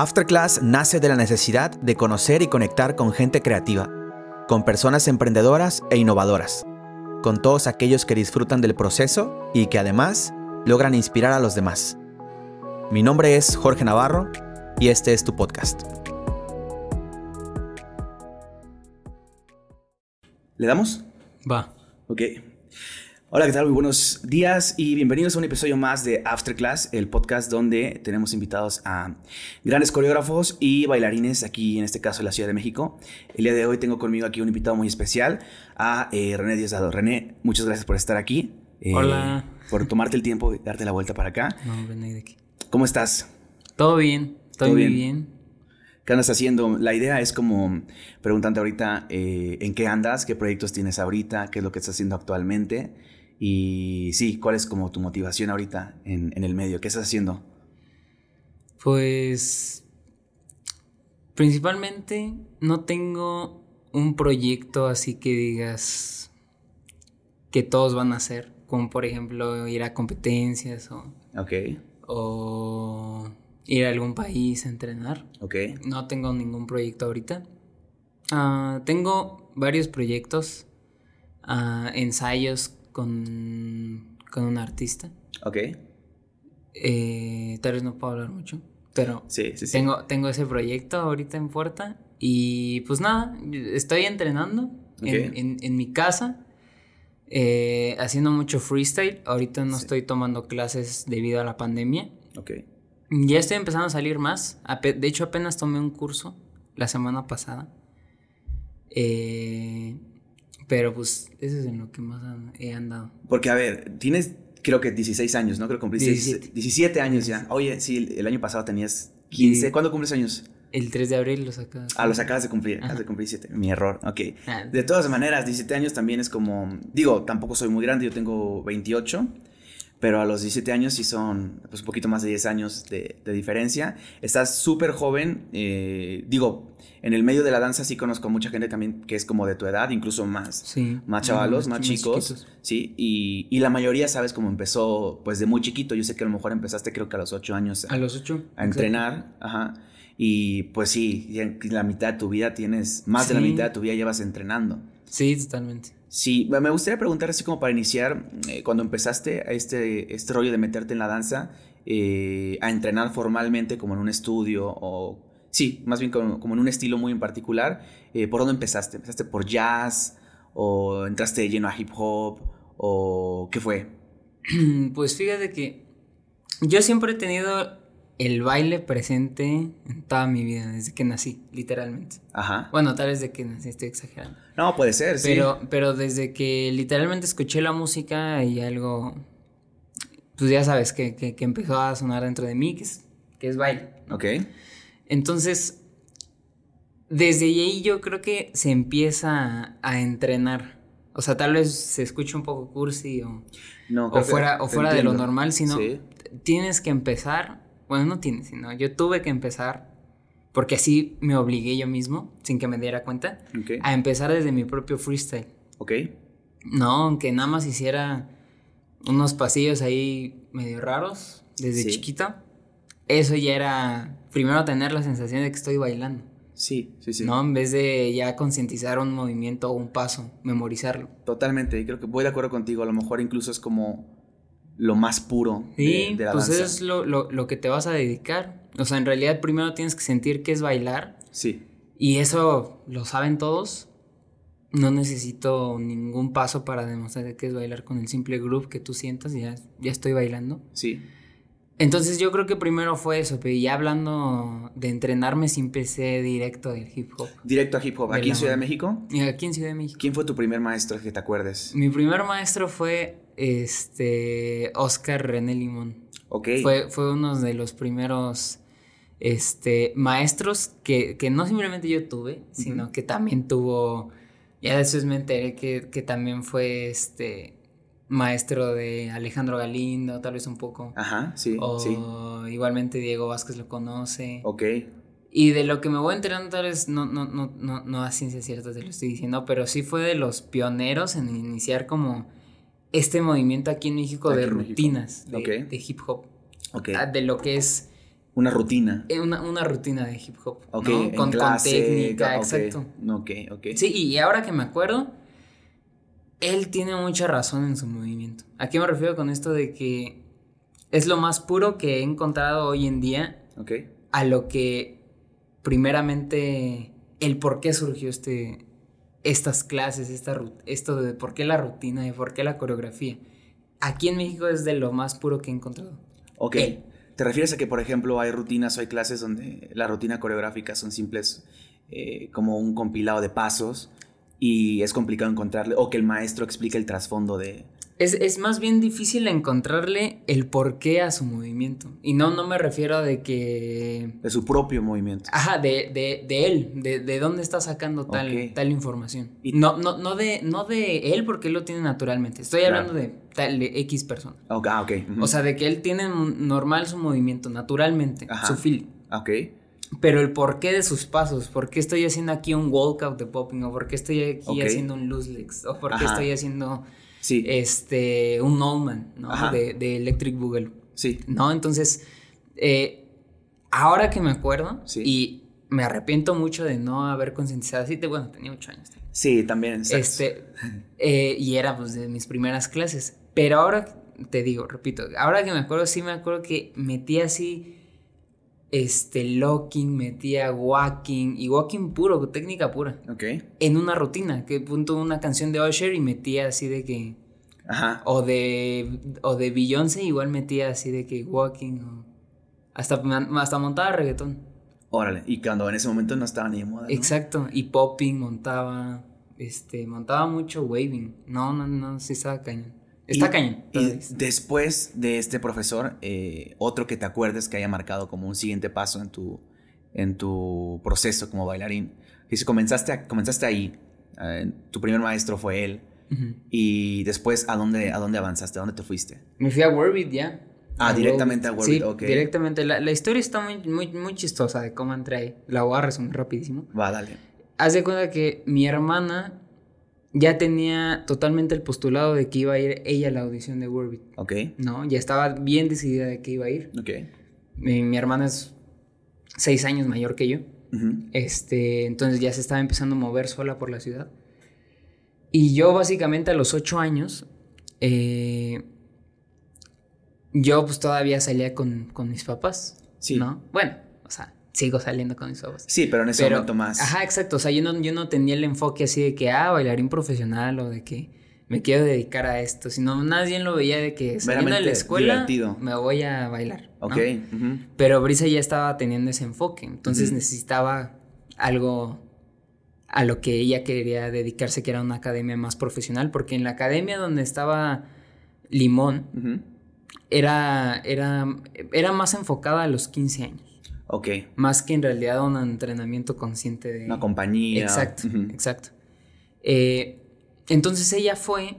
Afterclass nace de la necesidad de conocer y conectar con gente creativa, con personas emprendedoras e innovadoras, con todos aquellos que disfrutan del proceso y que además logran inspirar a los demás. Mi nombre es Jorge Navarro y este es tu podcast. ¿Le damos? Va. Ok. Hola, ¿qué tal? Muy buenos días y bienvenidos a un episodio más de Afterclass, el podcast donde tenemos invitados a grandes coreógrafos y bailarines aquí, en este caso, en la Ciudad de México. El día de hoy tengo conmigo aquí un invitado muy especial, a eh, René Diosdado. René, muchas gracias por estar aquí. eh, Hola. Por tomarte el tiempo y darte la vuelta para acá. No, ven ahí de aquí. ¿Cómo estás? Todo bien, estoy ¿Todo muy bien? bien. ¿Qué andas haciendo? La idea es como preguntarte ahorita eh, en qué andas, qué proyectos tienes ahorita, qué es lo que estás haciendo actualmente y sí, cuál es como tu motivación ahorita en, en el medio, qué estás haciendo. Pues principalmente no tengo un proyecto así que digas que todos van a hacer, como por ejemplo ir a competencias o, Ok, o ir a algún país a entrenar. ok, No tengo ningún proyecto ahorita. Ah, tengo varios proyectos, ah, ensayos con, con un artista. ok. Eh, tal vez no puedo hablar mucho, pero Sí, sí, sí. tengo, tengo ese proyecto ahorita en puerta y pues nada, estoy entrenando en, en- en mi casa, eh, haciendo mucho freestyle. Ahorita no estoy tomando clases debido a la pandemia. Ok, Ya estoy empezando a salir más. De hecho, apenas tomé un curso la semana pasada. Eh, pero pues eso es en lo que más he andado. porque a ver, tienes creo que 16 años, ¿no? Creo que cumpliste 17. 17 años ya. Oye, sí, el, año pasado tenías 15. Sí. ¿Cuándo cumples años? El 3 de abril lo saca. Ah, los acabas de cumplir, acabas de cumplir 17. Mi error, ok. Ah, De todas maneras, 17 años también es como, digo, tampoco soy muy grande, yo tengo 28, pero a los 17 años sí son pues, un poquito más de 10 años de, de diferencia. Estás súper joven, eh, digo, en el medio de la danza sí conozco a mucha gente también que es como de tu edad, incluso más. sí. Más chavalos, más más chicos, sí, y, y la mayoría, sabes, cómo empezó, pues de muy chiquito, yo sé que a lo mejor empezaste creo que a los 8 años A los 8. a entrenar, ajá. Y pues sí, la mitad de tu vida tienes, más de la mitad de tu vida llevas entrenando. Sí, totalmente. Sí, me gustaría preguntar así como para iniciar, eh, cuando empezaste a este, este rollo de meterte en la danza, eh, a entrenar formalmente como en un estudio o, sí, más bien como, en un estilo muy en particular, eh, ¿por dónde empezaste? ¿Empezaste por jazz o entraste lleno a hip hop o qué fue? Pues fíjate que yo siempre he tenido el baile presente en toda mi vida, desde que nací, literalmente. Ajá. Bueno, tal vez desde que nací, estoy exagerando. No, puede ser, sí. Pero, pero desde que literalmente escuché la música y algo, pues ya sabes, que, que, que empezó a sonar dentro de mí, que es, que es baile. Ok. Entonces, desde ahí yo creo que se empieza a, a entrenar. O sea, tal vez se escuche un poco cursi o, No, o fuera, o fuera de lo normal, sino Sí. tienes que empezar. Bueno, no tienes, sino yo tuve que empezar, porque así me obligué yo mismo, sin que me diera cuenta, a empezar desde mi propio freestyle. Ok. No, aunque nada más hiciera unos pasillos ahí medio raros desde Sí. chiquito, eso ya era primero tener la sensación de que estoy bailando, Sí, sí, sí. ¿no? En vez de ya concientizar un movimiento o un paso, memorizarlo. Totalmente, y creo que voy de acuerdo contigo. A lo mejor incluso es como lo más puro de, Sí, de la pues danza. es lo, lo, lo que te vas a dedicar. O sea, en realidad primero tienes que sentir que es bailar Sí, y eso lo saben todos. No necesito ningún paso para demostrar que es bailar con el simple groove que tú sientas y ya, ya estoy bailando. sí. Entonces yo creo que primero fue eso, pero ya hablando de entrenarme sí empecé directo del hip hop. Directo a hip hop. De ¿Aquí en Ciudad de. México? Aquí en Ciudad de México. ¿Quién fue tu primer maestro que te acuerdes? Mi primer maestro fue este Oscar René Limón. Ok. Fue, fue uno de los primeros este, maestros que, que no simplemente yo tuve, sino Ujú. que también tuvo, ya después me enteré que, que también fue este maestro de Alejandro Galindo, tal vez un poco. Ajá, sí, o sí. igualmente Diego Vázquez lo conoce. Ok. Y de lo que me voy enterando tal vez no, no, no, no, no a ciencia cierta te lo estoy diciendo, pero sí fue de los pioneros en iniciar como este movimiento aquí en México Aquí de en México. rutinas de, hip hop. Ok. Ah, De lo que es Una rutina. Eh, Una, una rutina de hip hop. Ok, ¿no? en Con, con clase, técnica, ok, exacto. Ok, ok. Sí, y ahora que me acuerdo, él tiene mucha razón en su movimiento. ¿A qué me refiero con esto de que es lo más puro que he encontrado hoy en día Ok. a lo que primeramente el por qué surgió este estas clases, esta esto de por qué la rutina y por qué la coreografía. Aquí en México es de lo más puro que he encontrado. Ok. Él. ¿Te refieres a que, por ejemplo, hay rutinas o hay clases donde la rutina coreográfica son simples eh, como un compilado de pasos y es complicado encontrarle, o que el maestro explique el trasfondo de... Es, es más bien difícil encontrarle el porqué a su movimiento. Y no, no me refiero de que de su propio movimiento. Ajá, de, de, de él, de, de dónde está sacando tal, tal información. Y- no, no, no, de, no de él porque él lo tiene naturalmente. Estoy Claro. hablando de tal de X persona. Ah, ok. O sea, de que él tiene normal su movimiento, naturalmente, Ajá. su feel. Ok. Pero el porqué de sus pasos, por qué estoy haciendo aquí un walkout de popping, o por qué estoy aquí haciendo un loose legs, o por qué Ajá. estoy haciendo Sí. este un Allman, ¿no? De, de Electric Boogaloo. sí. ¿no? Entonces, eh, ahora que me acuerdo, Sí. y me arrepiento mucho de no haber concientizado así, bueno, tenía ocho años. también. Sí, también. Este, eh, y era pues de mis primeras clases. Pero ahora, te digo, repito, ahora que me acuerdo, sí me acuerdo que metía así, este, locking, metía walking, y walking puro, técnica pura, Ok. en una rutina, que punto una canción de Usher y metía así de que... Ajá. O de, o de Beyoncé igual metía así de que walking o hasta, hasta montaba reggaetón. Órale. Y cuando en ese momento no estaba ni de moda. ¿no? Exacto. Y popping montaba, este, montaba mucho waving. No, no, no, sí estaba cañón. Está Y- cañón. Y después de este profesor, eh, otro que te acuerdes que haya marcado como un siguiente paso en tu, en tu proceso como bailarín. Y si comenzaste, a- comenzaste ahí, eh, tu primer maestro fue él. Y después, ¿a dónde, ¿a dónde avanzaste? ¿A dónde te fuiste? Me fui a Warbeat ya. Ah, directamente a Warbeat, sí, ok. directamente. La, la historia está muy, muy, muy chistosa de cómo entré ahí. La voy a resumir rapidísimo. Va, dale. Haz de cuenta que mi hermana ya tenía totalmente el postulado de que iba a ir ella a la audición de Warbeat. Ok. No, ya estaba bien decidida de que iba a ir. Ok. Mi, mi hermana es seis años mayor que yo. Este, entonces ya se estaba empezando a mover sola por la ciudad. Y yo básicamente a los ocho años, eh, yo pues todavía salía con, con mis papás. Sí. ¿No? Bueno, o sea, sigo saliendo con mis papás. Sí, pero en ese Pero- momento más. Ajá, exacto. O sea, yo no, yo no tenía el enfoque así de que, ah, bailarín profesional o de que me quiero dedicar a esto, sino nadie lo veía de que saliendo de la escuela divertido. me voy a bailar. ¿no? Ok. Pero Brisa ya estaba teniendo ese enfoque, entonces necesitaba algo a lo que ella quería dedicarse, que era una academia más profesional, porque en la academia donde estaba Limón era, era, era más enfocada a los 15 años, Ok. más que en realidad un entrenamiento consciente de... Una compañía. Exacto, Ujú. exacto. Eh, entonces ella fue,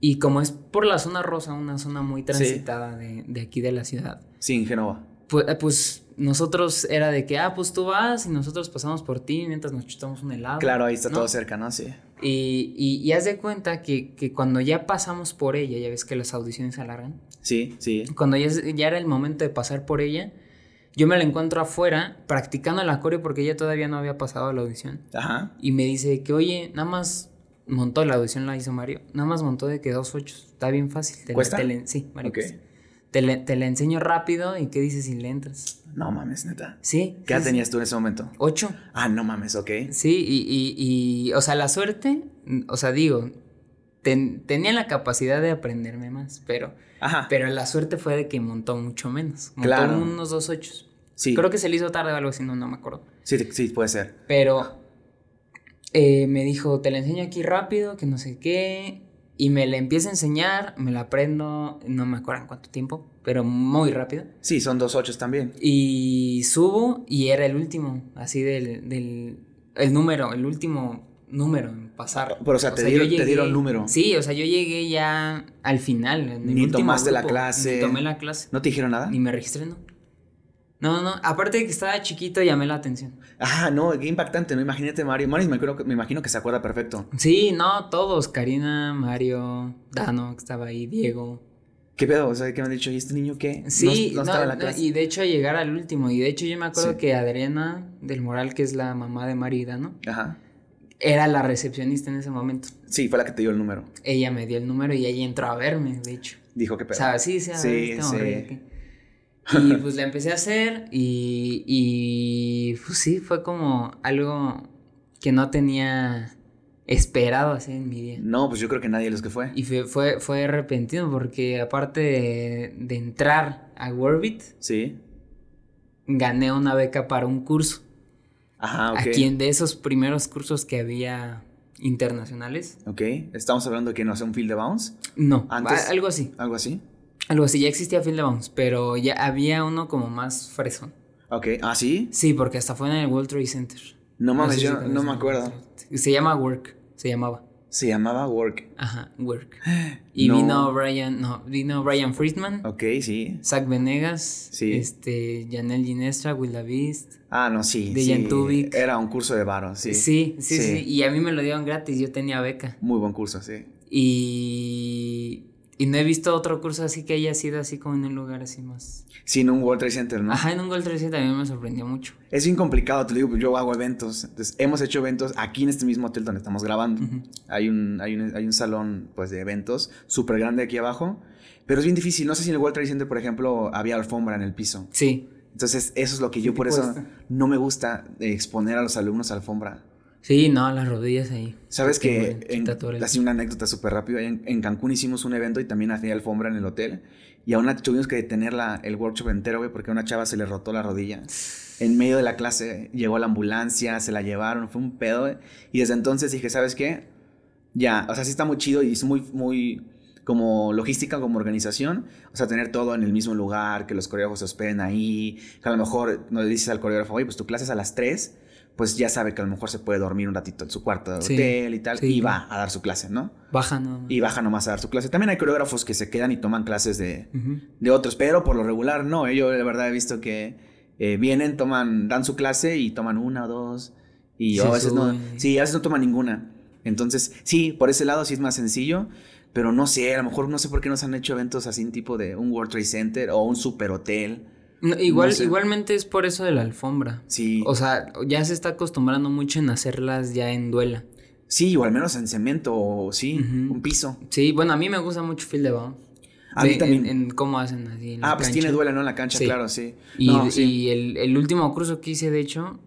y como es por la zona rosa, una zona muy transitada de, de aquí de la ciudad, Sí, en Génova. pues, pues nosotros era de que, ah, pues tú vas y nosotros pasamos por ti mientras nos chutamos un helado. Claro, ahí está ¿no? todo cerca, ¿no? Sí. Y, y, y haz de cuenta que, que cuando ya pasamos por ella, ya ves que las audiciones se alargan, Sí, sí. cuando ya, ya era el momento de pasar por ella, yo me la encuentro afuera practicando la coreo porque ella todavía no había pasado la audición. Ajá. Y me dice que, oye, nada más montó la audición, la hizo Mario. Nada más montó de que dos ocho. Está bien fácil. Te la- ¿Cuesta? te la- sí, Mario. Te, la enseño rápido y qué dices si le entras. No mames, neta. Sí. ¿Qué edad sí. tenías tú en ese momento? Ocho. Ah, no mames, ok. Sí, y, y, y, o sea, la suerte, o sea, digo, ten- tenía la capacidad de aprenderme más, pero, Ajá. pero la suerte fue de que montó mucho menos. Montó Claro. unos dos ochos. sí. Creo que se le hizo tarde o algo así, no, no me acuerdo. Sí, sí, puede ser. Pero eh, me dijo, te la enseño aquí rápido, que no sé qué. Y me la empieza a enseñar, me la aprendo, no me acuerdo en cuánto tiempo, pero muy rápido. Sí, son dos ochos también. Y subo y era el último, así del, del el número, el último número en pasar. Pero, o sea, te dieron- te dieron número. Sí, o sea, yo llegué ya al final. En el Ni tomaste la grupo, clase. Ni tomé la clase. ¿No te dijeron nada? Ni me registré, no. No, no, aparte de que estaba chiquito, llamé la atención. Ah, no, qué impactante, ¿no? Imagínate, Mario. Mario me, acuerdo que- me imagino que se acuerda perfecto. Sí, no, todos. Karina, Mario, Dano, que estaba ahí, Diego. ¿Qué pedo? O sea, ¿qué me han dicho? ¿Y este niño qué? Sí, no, no, estaba en la clase. y de hecho llegar al último. Y de hecho yo me acuerdo Sí. que Adriana del Moral, que es la mamá de Marida, ¿no? Ajá. Era la recepcionista en ese momento. Sí, fue la que te dio el número. Ella me dio el número y ella entró a verme, de hecho. Dijo que O pedo. sea, sí, sí, Sí, sí. Y pues la empecé a hacer y, y pues sí, fue como algo que no tenía esperado hacer en mi día. No, pues yo creo que nadie los que fue. Y fue, fue, fue repentino porque aparte de, de entrar a Warbit, Sí. gané una beca para un curso. Ajá, ok. Aquí en de esos primeros cursos que había internacionales. Ok. Estamos hablando de que no sea un field de bounce. No, Antes- algo así. Algo así. Algo así, ya existía Field of Bounds, pero ya había uno como más fresón. Ok. ¿Ah, sí? Sí, porque hasta fue en el World Trade Center. No mames, sé si yo no me acuerdo. Se llama Work, se llamaba. Se llamaba Work. Ajá, Work. Y No. vino Brian, no, vino Brian Friedman, Ok, sí. Zach Venegas, Sí. este, Janelle Ginestra, Will Davis. Ah, no, sí. De sí. Jan Tubic. Era un curso de varo. Sí, sí, Sí. sí, Y a mí me lo dieron gratis, yo tenía beca. Muy buen curso, sí. Y, y no he visto otro curso así que haya sido así como en un lugar así más. Sí, en un World Trade Center, ¿no? Ajá, en un World Trade Center también me sorprendió mucho. Es bien complicado, te digo, pues yo hago eventos. Entonces, hemos hecho eventos aquí en este mismo hotel donde estamos grabando. Hay, un, hay, un, hay un salón pues, de eventos súper grande aquí abajo. Pero es bien difícil. No sé si en el World Trade Center, por ejemplo, había alfombra en el piso. Sí, Entonces, eso es lo que yo por eso cuesta. no me gusta exponer a los alumnos a alfombra. Sí, no, las rodillas ahí. Sabes que, mueren, en, así una anécdota súper rápida, en, en Cancún hicimos un evento y también hacía alfombra en el hotel. Y aún así tuvimos que detener la, el workshop entero, güey, porque a una chava se le rotó la rodilla. En medio de la clase llegó la ambulancia, se la llevaron, fue un pedo, güey. Y desde entonces dije, ¿sabes qué? Ya, o sea, sí está muy chido y es muy, muy como logística, como organización. O sea, tener todo en el mismo lugar, que los coreógrafos se hospeden ahí. Que a lo mejor no le dices al coreógrafo, oye, pues tu clase es a las 3. Pues ya sabe que a lo mejor se puede dormir un ratito en su cuarto de Sí, hotel y tal. sí. Y va a dar su clase, ¿no? Baja, no. Y baja nomás a dar su clase. También hay coreógrafos que se quedan y toman clases de, de otros, pero por lo regular no. eh, Yo la verdad he visto que eh, vienen, toman, dan su clase y toman una o dos. Y a veces no. Sí, a veces no toman ninguna. Entonces, sí, por ese lado sí es más sencillo. Pero no sé, a lo mejor no sé por qué nos han hecho eventos así, tipo de un World Trade Center o un super hotel. No, igual, No sé. Igualmente es por eso de la alfombra. Sí. O sea, ya se está acostumbrando mucho en hacerlas ya en duela. sí, o al menos en cemento, o sí, un piso. Sí, bueno, a mí me gusta mucho Field de. A mí también. En, en cómo hacen así. en la Ah, pues cancha. tiene duela, ¿no? En la cancha, Sí. claro, sí. Y, No, sí. y el, el último curso que hice, de hecho,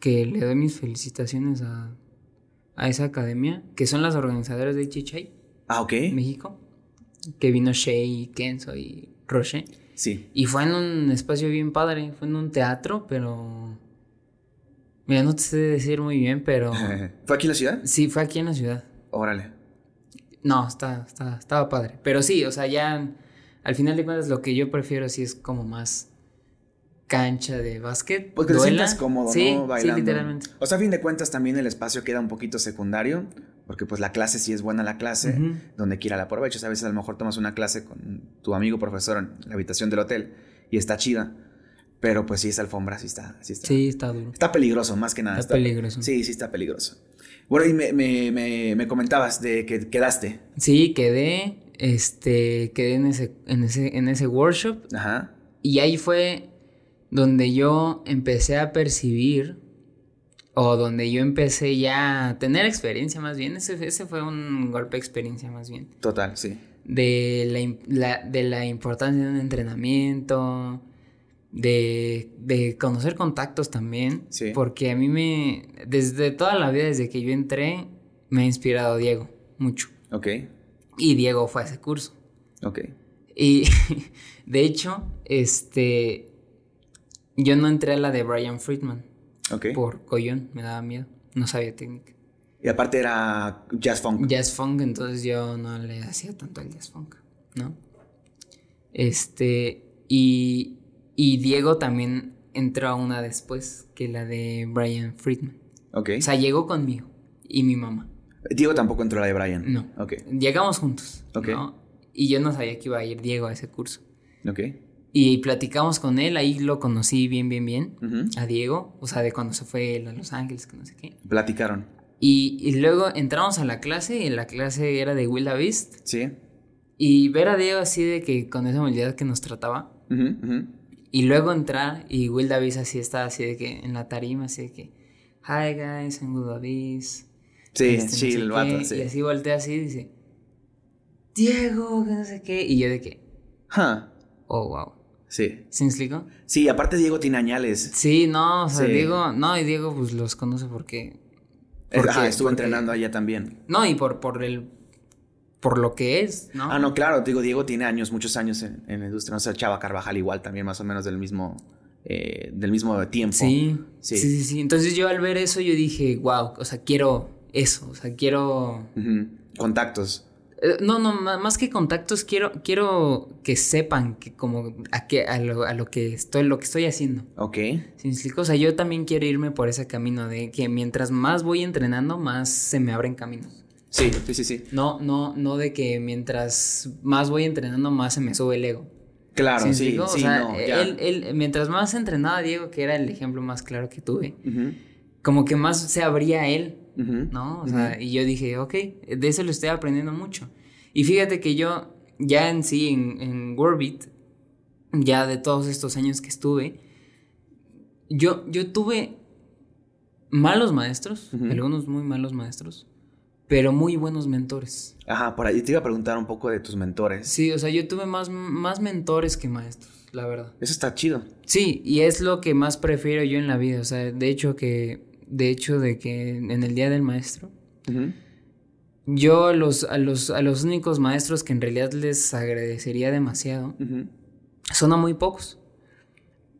que le doy mis felicitaciones a, a esa academia, que son las organizadoras de Chichay, Ah, ok. México, que vino Shea, Kenzo y Roche. Sí. Y fue en un espacio bien padre, fue en un teatro, pero... Mira, no te sé decir muy bien, pero... ¿Fue aquí en la ciudad? Sí, fue aquí en la ciudad. Órale. No, está, está, estaba padre. Pero sí, o sea, ya al final de cuentas lo que yo prefiero sí es como más cancha de básquet. Porque te duela. sientas cómodo, sí, ¿no? Bailando. Sí, literalmente. O sea, a fin de cuentas también el espacio queda un poquito secundario, porque pues la clase sí es buena la clase, donde quiera la aprovechas. A veces a lo mejor tomas una clase con tu amigo profesor en la habitación del hotel y está chida, pero pues sí, esa alfombra sí está, sí está. Sí, está duro. Está peligroso, más que nada. Está peligroso. Sí, sí está peligroso. Bueno, y me, me, me, me comentabas de que quedaste. Sí, quedé, este, quedé en ese, en ese, en ese workshop Ajá. y ahí fue donde yo empecé a percibir o donde yo empecé ya a tener experiencia más bien. Ese, ese fue un golpe de experiencia más bien. Total, sí. de la, de la importancia de un entrenamiento, de, de conocer contactos también, Sí. porque a mí me, desde toda la vida, desde que yo entré, me ha inspirado Diego mucho. Ok, Y Diego fue a ese curso. ok. Y de hecho, este, yo no entré a la de Brian Friedman Ok. por collón, me daba miedo, no sabía técnica. Y aparte era jazz funk. Jazz funk, entonces yo no le hacía tanto al jazz funk, ¿no? Este, y, y Diego también entró a una después que la de Brian Friedman. Ok. O sea, llegó conmigo y mi mamá. Diego tampoco entró a la de Brian. No. Ok, Llegamos juntos, Ok. ¿no? Y yo no sabía que iba a ir Diego a ese curso. ok. Y platicamos con él, ahí lo conocí bien, bien, bien, a Diego, o sea, de cuando se fue él a Los Ángeles, que no sé qué. Platicaron. Y, y luego entramos a la clase, y la clase era de Will Beast. Sí. Y ver a Diego así de que con esa humildad que nos trataba. Y luego entrar y Will Davis así estaba así de que en la tarima, así de que, hi guys, I'm Will Davis. Sí, este, sí, el vato, sí. Y así voltea así y dice, Diego, que no sé qué. Y yo de que, huh. oh, wow. Sí. ¿Se me explico? Sí, aparte Diego tiene añales. Sí, no, o sea, Diego, no, y Diego pues los conoce porque... porque ah, estuvo entrenando allá también. No, y por, por el por lo que es, ¿no? Ah, no, claro, digo, Diego tiene años, muchos años en, en la industria, no sé, Chava Carvajal igual también, más o menos del mismo, eh, del mismo tiempo. Sí, sí, sí, sí, Entonces yo al ver eso yo dije, wow, o sea, quiero eso, o sea, quiero... Contactos. Eh, no, no, más que contactos, quiero, quiero que sepan que como a, que, a, lo, a lo que estoy, lo que estoy haciendo. Ok. ¿Sí O sea, yo también quiero irme por ese camino de que mientras más voy entrenando, más se me abren caminos. Sí, sí, sí, sí. No, no, no de que mientras más voy entrenando, más se me sube el ego. Claro, sí, sí, o sea, Él, mientras más entrenaba Diego, que era el ejemplo más claro que tuve, como que más se abría él, ¿no? O sea, y yo dije, ok, de eso lo estoy aprendiendo mucho. Y fíjate que yo, ya en sí, en, en ya de todos estos años que estuve, yo, yo tuve malos maestros, algunos muy malos maestros, pero muy buenos mentores. Ajá, por ahí te iba a preguntar un poco de tus mentores. Sí, o sea, yo tuve más, más mentores que maestros, la verdad. Eso está chido. Sí, y es lo que más prefiero yo en la vida, o sea, de hecho que, de hecho de que en el Día del Maestro, yo a los, a, los, a los únicos maestros que en realidad les agradecería demasiado, son a muy pocos.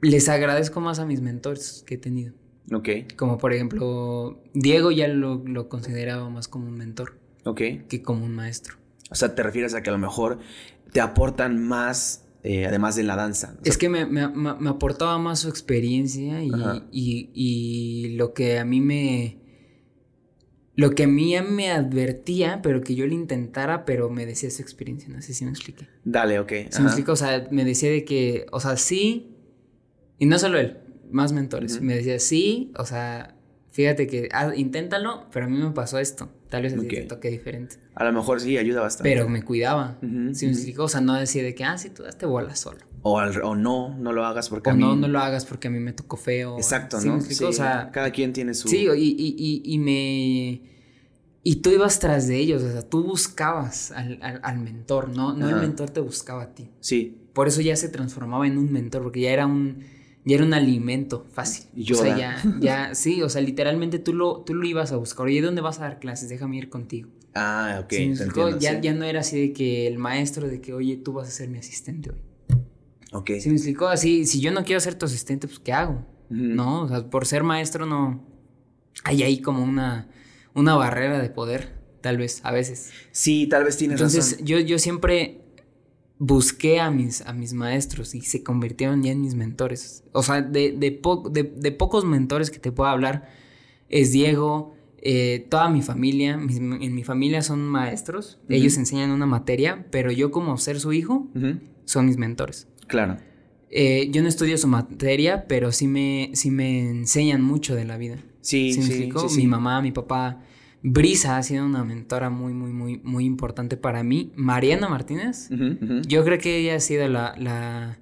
Les agradezco más a mis mentores que he tenido. Ok. Como por ejemplo, Diego ya lo, lo consideraba más como un mentor. Ok. Que como un maestro. O sea, te refieres a que a lo mejor te aportan más, eh, además de la danza. es que me, me, me, aportaba más su experiencia y, y, y, lo que a mí me... Lo que a mí me advertía, pero que yo le intentara, pero me decía su experiencia. No sé si me expliqué. Dale, ok. ¿Se me explica? O sea, me decía de que, o sea, sí. Y no solo él, más mentores. Me decía, sí, o sea, fíjate que ah, inténtalo, pero a mí me pasó esto. Tal vez así te toque diferente. A lo mejor sí, ayuda bastante. Pero me cuidaba. ¿sí me explico? O sea, no decía de que, ah, sí, tú daste bola solo. O, o no, no lo hagas porque o a mí... no, no lo hagas porque a mí me tocó feo. Exacto, ¿no? Sí, o sea, cada quien tiene su... Sí, y, y, y, me... Y tú ibas tras de ellos, o sea, tú buscabas al, al, mentor, no, no el mentor te buscaba a ti. Sí. Por eso ya se transformaba en un mentor, porque ya era un ya era un alimento fácil. O sea, ya, ya, sí, o sea, literalmente tú lo, tú lo ibas a buscar. Oye, ¿dónde vas a dar clases? Déjame ir contigo. Ah, ok. ya, ya no era así de que el maestro de que, oye, tú vas a ser mi asistente hoy. Ok. Sí, me explicó así, si yo no quiero ser tu asistente, pues ¿qué hago? No, o sea, por ser maestro no... Hay ahí como una, una barrera de poder, tal vez, a veces. Sí, tal vez tienes Entonces, razón. Entonces, yo, yo siempre busqué a mis, a mis maestros y se convirtieron ya en mis mentores. O sea, de, de, de, pocos mentores que te puedo hablar es Diego, eh, toda mi familia, en mi familia son maestros, ellos enseñan una materia, pero yo como ser su hijo, son mis mentores. Claro. Eh, yo no estudio su materia, pero sí me, sí me enseñan mucho de la vida. Sí, sí, sí, Mi mamá, mi papá, Brisa ha sido una mentora muy, muy, muy, muy importante para mí. Mariana Martínez, yo creo que ella ha sido la, la,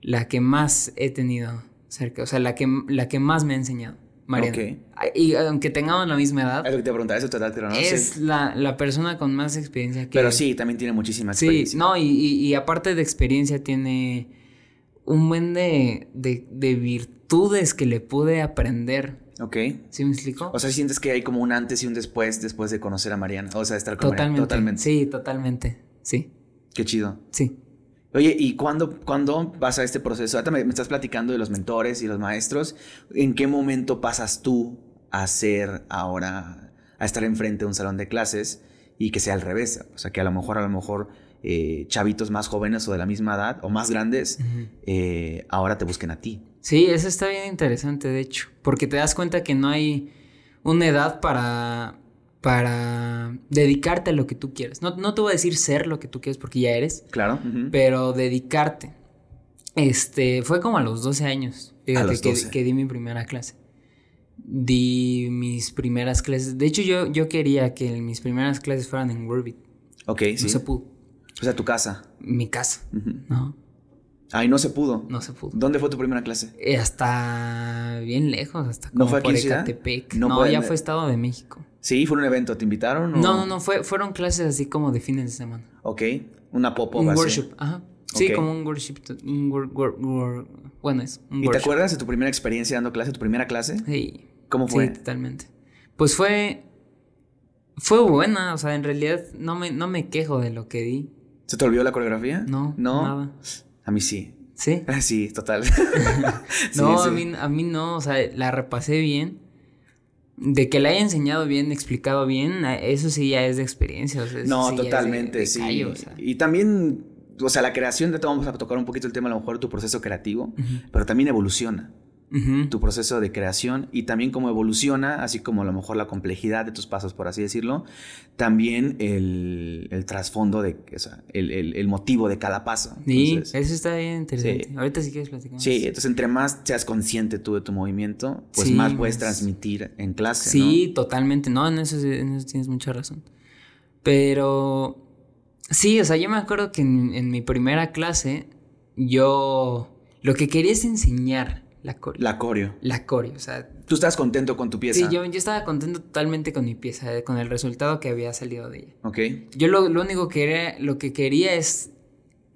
la, que más he tenido cerca, o sea, la que, la que más me ha enseñado. Mariana. Y aunque tengamos la misma edad. Es lo que te preguntaba, eso te da, ¿no? Es la, la, persona con más experiencia que. Pero sí, también tiene muchísima experiencia. Sí, no, y, y, aparte de experiencia, tiene un buen de, de, de virtudes que le pude aprender Ok. ¿Sí me explico? O sea, sientes que hay como un antes y un después después de conocer a Mariana. O sea, estar con totalmente, Mariana. Totalmente. Sí, totalmente. Sí. Qué chido. Sí. Oye, ¿y cuándo, cuándo pasa este proceso? Ahorita me, me, estás platicando de los mentores y los maestros. ¿En qué momento pasas tú a ser ahora, a estar enfrente de un salón de clases y que sea al revés? O sea, que a lo mejor, a lo mejor eh, chavitos más jóvenes o de la misma edad o más grandes eh, ahora te busquen a ti. Sí, eso está bien interesante, de hecho, porque te das cuenta que no hay una edad para, para dedicarte a lo que tú quieres. No, no te voy a decir ser lo que tú quieres porque ya eres. Claro. Pero dedicarte. Este, fue como a los 12 años. Fíjate que, di mi primera clase. Di mis primeras clases. De hecho, yo, yo quería que mis primeras clases fueran en Wordbit. Ok, no se pudo. O sea, tu casa. Mi casa. ¿no? Ay, no se pudo. No se pudo. ¿Dónde fue tu primera clase? Eh, hasta bien lejos, hasta ¿No como fue aquí por? Ecatepec. No No, pueden- ya fue Estado de México. Sí, fue un evento. ¿Te invitaron? o- No, no, no, fue, fueron clases así como de fines de semana. Ok. Una pop un así. worship, ajá. Sí, como un worship. Un wor- wor- wor- bueno, es un ¿Y te acuerdas de tu primera experiencia dando clase, tu primera clase? Sí. ¿Cómo fue? Sí, totalmente. Pues fue. Fue buena, o sea, en realidad no me, no me quejo de lo que di. ¿Se te olvidó la coreografía? No, No. nada. A mí sí. ¿Sí? Sí, total. Sí, no, sí. A, mí, a mí no, o sea, la repasé bien. De que la haya enseñado bien, explicado bien, eso sí ya es de experiencia. o sea, eso No, sí de- totalmente, de sí. callo, o sea. Y también, o sea, la creación, de vamos a tocar un poquito el tema, a lo mejor, tu proceso creativo, pero también evoluciona Tu proceso de creación y también cómo evoluciona, así como a lo mejor la complejidad de tus pasos, por así decirlo, también el, el trasfondo de, o sea, el, el- el motivo de cada paso. Sí, Entonces, eso está bien interesante. sí. Ahorita sí quieres platicar. Sí, entonces entre más seas consciente tú de tu movimiento, pues Sí, más puedes transmitir en clase. Sí, totalmente. No, en eso, sí- en eso tienes mucha razón. Pero sí, o sea, yo me acuerdo que en, en mi primera clase yo lo que quería es enseñar la coreo. La coreo. La coreo, o sea, Tú estás contento con tu pieza. sí, yo, yo estaba contento totalmente con mi pieza, eh, con el resultado que había salido de ella. Ok. Yo lo, lo único que quería, lo que quería es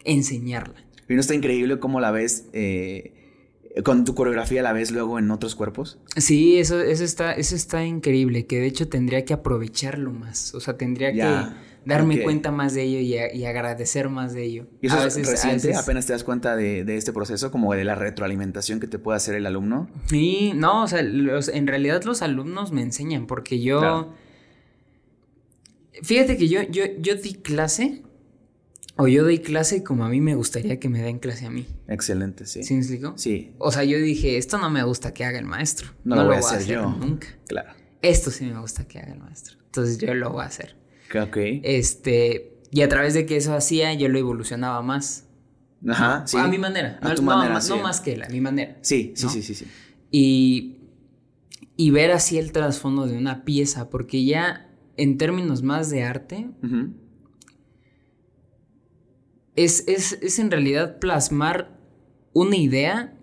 enseñarla. ¿Y no está increíble cómo la ves eh, con tu coreografía, la ves luego en otros cuerpos? Sí, eso, eso está, eso está increíble, que de hecho tendría que aprovecharlo más. O sea, tendría Ya, que darme cuenta más de ello y, a- y agradecer más de ello. ¿Y eso A es veces- a reciente? veces- ¿Apenas te das cuenta de, de este proceso, como de la retroalimentación que te puede hacer el alumno? Sí, no, o sea, los- en realidad los alumnos me enseñan, porque yo. Claro. Fíjate que yo, yo, yo di clase, o yo doy clase como a mí me gustaría que me den clase a mí. Excelente, sí. ¿Sí me explico? Sí, O sea, yo dije, esto no me gusta que haga el maestro. No lo voy a hacer yo. nunca. claro. Esto sí me gusta que haga el maestro. Entonces yo lo voy a hacer. Ok. Este, y a través de que eso hacía, yo lo evolucionaba más. Ajá, sí. A mi manera. A no, tu no, manera, sí. no más que él, a mi manera. Sí, sí, sí, sí, sí. Y, y ver así el trasfondo de una pieza, porque ya en términos más de arte, es, es, es en realidad plasmar una idea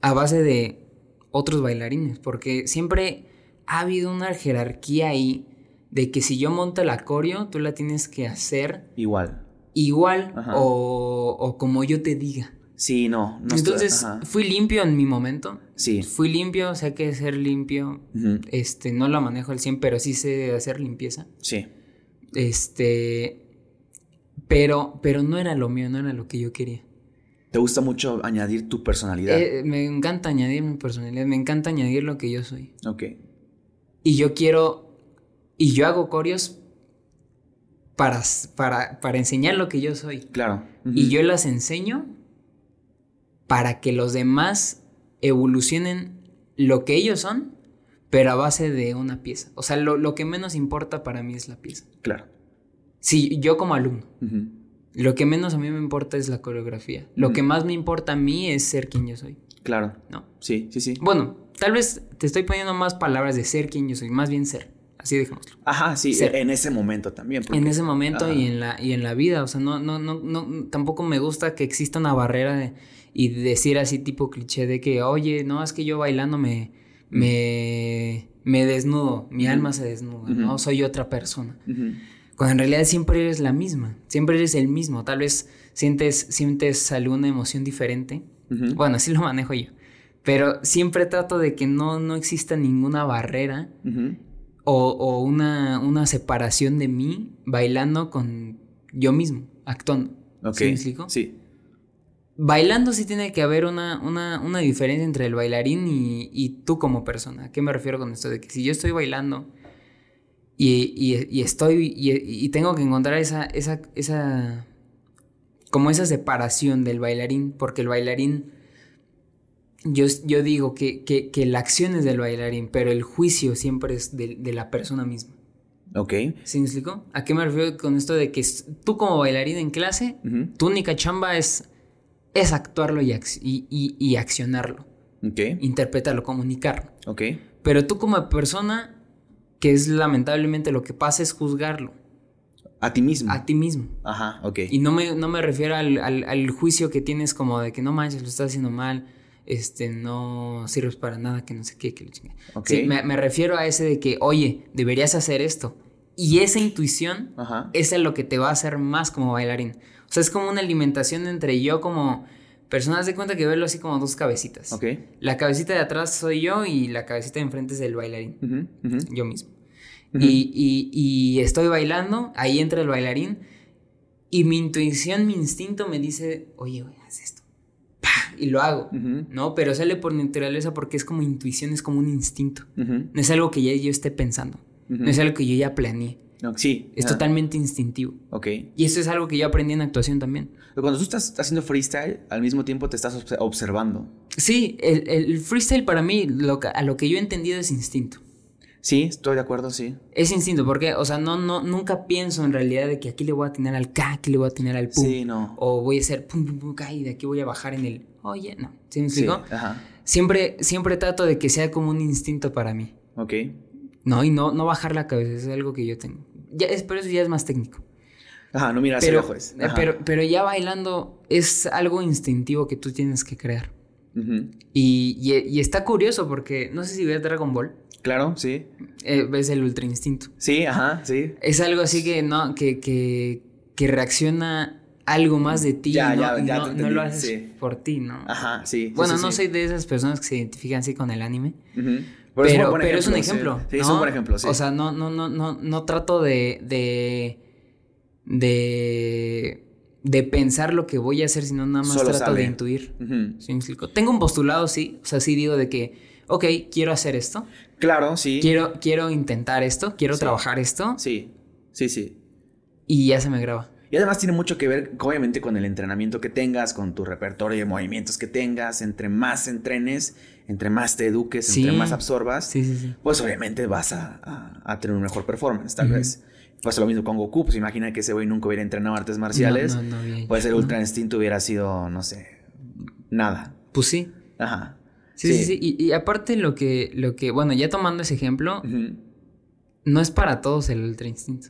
a base de otros bailarines, porque siempre ha habido una jerarquía ahí de que si yo monto el acorio, tú la tienes que hacer Igual. igual o, o como yo te diga. Sí, no. no estoy- Entonces, ajá. fui limpio en mi momento. Sí. Fui limpio, sé que ser limpio. Este, no lo manejo al 100, pero sí sé hacer limpieza. Sí. Este, pero, pero no era lo mío, no era lo que yo quería. Te gusta mucho añadir tu personalidad. Eh, me encanta añadir mi personalidad, me encanta añadir lo que yo soy. ok. Y yo quiero, y yo hago corios para, para, para enseñar lo que yo soy. Claro. Y yo las enseño para que los demás evolucionen lo que ellos son, pero a base de una pieza. O sea, lo, lo que menos importa para mí es la pieza. Claro. Si yo como alumno, lo que menos a mí me importa es la coreografía. Lo que más me importa a mí es ser quien yo soy, Claro. ¿no? Sí, sí, sí. Bueno, tal vez te estoy poniendo más palabras de ser quien yo soy, más bien ser. Así dejémoslo. Ajá, sí, en ese momento también. porque- En ese momento Ajá. y en la y en la vida, o sea, no no no no tampoco me gusta que exista una barrera de- y decir así tipo cliché de que, "Oye, no, es que yo bailando me me me desnudo, mi alma se desnuda, no soy otra persona." Cuando en realidad siempre eres la misma, siempre eres el mismo, tal vez sientes sientes alguna emoción diferente. Bueno, así lo manejo yo. Pero siempre trato de que no no exista ninguna barrera Ujú. O, o una, una separación de mí bailando con yo mismo, actuando. ¿Sí me explico? Sí. Bailando sí tiene que haber una, una, una diferencia entre el bailarín y, y tú como persona. ¿A qué me refiero con esto? De que si yo estoy bailando y, y- y estoy y tengo que encontrar esa, esa, esa, como esa separación del bailarín, porque el bailarín, yo, yo digo que, que, que la acción es del bailarín, pero el juicio siempre es de, de la persona misma. Ok. ¿Sí me explico? ¿A qué me refiero con esto de que tú como bailarín en clase, tu única chamba es, es actuarlo y, ac- y, y- y accionarlo, Ok. interpretarlo, comunicarlo. Ok. Pero tú como persona, que es lamentablemente lo que pasa, es juzgarlo. A ti mismo. A ti mismo. Ajá, ok. Y no me, no me refiero al, al, al juicio que tienes como de que no manches, lo estás haciendo mal, este, no sirves para nada, que no sé qué, que lo chingue. Ok. Sí, me, me refiero a ese de que, oye, deberías hacer esto. Y esa intuición Ajá. es lo que te va a hacer más como bailarín. O sea, es como una alimentación entre yo como personas de cuenta que verlo así como dos cabecitas. Ok. La cabecita de atrás soy yo y la cabecita de enfrente es el bailarín, Ujú, ujú. yo mismo. Ujú. y, y- y estoy bailando, ahí entra el bailarín y mi intuición, mi instinto me dice, oye, güey, haz esto. Y lo hago, ¿no? Pero sale por naturaleza porque es como intuición, es como un instinto. No es algo que ya yo esté pensando, no es algo que yo ya planeé, No, sí. es totalmente instintivo. Ok. Y eso es algo que yo aprendí en actuación también. Pero cuando tú estás haciendo freestyle, al mismo tiempo te estás obs- observando. Sí, el, el freestyle para mí, lo a lo que yo he entendido es instinto. Sí, estoy de acuerdo, sí. Es instinto, porque, o sea, no, no, nunca pienso en realidad de que aquí le voy a tener al K, aquí le voy a tener al pum. Sí, no. O voy a hacer pum, pum, pum, K y de aquí voy a bajar en el, oye, no. ¿Sí me Sí, explico? ajá. Siempre, siempre trato de que sea como un instinto para mí. Ok. No, y no, no bajar la cabeza, es algo que yo tengo. Ya, es, pero eso ya es más técnico. Ajá, no miras Pero, lejos. eh, pero, pero ya bailando es algo instintivo que tú tienes que crear. Y, y- y está curioso porque, no sé si ves Dragon Ball, Claro, sí. eh, ves el ultra instinto. Sí, ajá, sí. Es algo así que no, que, que, que reacciona algo más de ti. Ya, no, ya, ya no, lo haces sí. por ti, ¿no? Ajá, sí. bueno, sí, no soy de esas personas que se identifican así con el anime. Ujú. Pero, buen pero es un ejemplo. Sí, es un buen ejemplo, sí. O sea, no, no, no, no, no trato de, de. de. de pensar lo que voy a hacer, sino nada más Solo trato de intuir. Ujú. ¿Sí me explico? Tengo un postulado, sí. O sea, sí digo de que, ok, quiero hacer esto. Claro, sí. Quiero, quiero intentar esto. Quiero trabajar esto. Sí, sí, sí. Y ya se me graba. Y además tiene mucho que ver, obviamente, con el entrenamiento que tengas, con tu repertorio de movimientos que tengas. Entre más entrenes, entre más te eduques, Sí. entre más absorbas, Sí, sí, sí. pues obviamente vas a, a- a tener un mejor performance, tal vez. Pasa lo mismo con Goku, pues imagina que ese güey nunca hubiera entrenado artes marciales. No, no, no pues el ultra instinto hubiera sido, no sé, nada. Pues sí. Ajá. Sí, sí, sí. Y, y aparte lo que, lo que, bueno, ya tomando ese ejemplo, no es para todos el ultra instinto.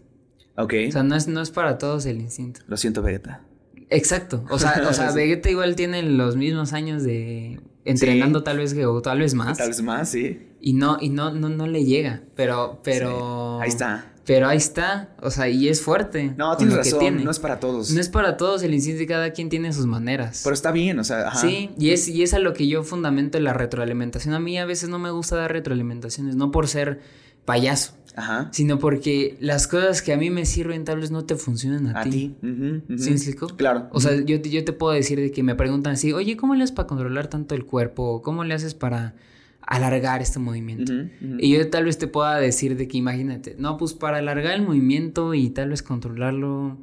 Ok. O sea, no es, no es para todos el instinto. Lo siento, Vegeta. Exacto. O sea, o sea. Vegeta igual tiene los mismos años de entrenando Sí. tal vez o tal vez más. Tal vez más, sí. Y no, y no, no, no le llega. Pero, pero. Sí. Ahí está. Pero ahí está. O sea, y es fuerte. No, tienes razón. tiene. No es para todos. No es para todos el instinto y cada quien tiene sus maneras. Pero está bien, o sea, ajá. Sí, y es, y es a lo que yo fundamento la retroalimentación. A mí a veces no me gusta dar retroalimentaciones, no por ser payaso, Ajá. sino porque las cosas que a mí me sirven tal vez no te funcionan a, A ti. ti. Ujú. ¿Sí me explico? Claro. O sea, yo, te- yo te puedo decir de que me preguntan así, oye, ¿cómo le haces para controlar tanto el cuerpo? ¿O ¿Cómo le haces para alargar este movimiento? Y yo tal vez te pueda decir de que imagínate, no, pues para alargar el movimiento y tal vez controlarlo,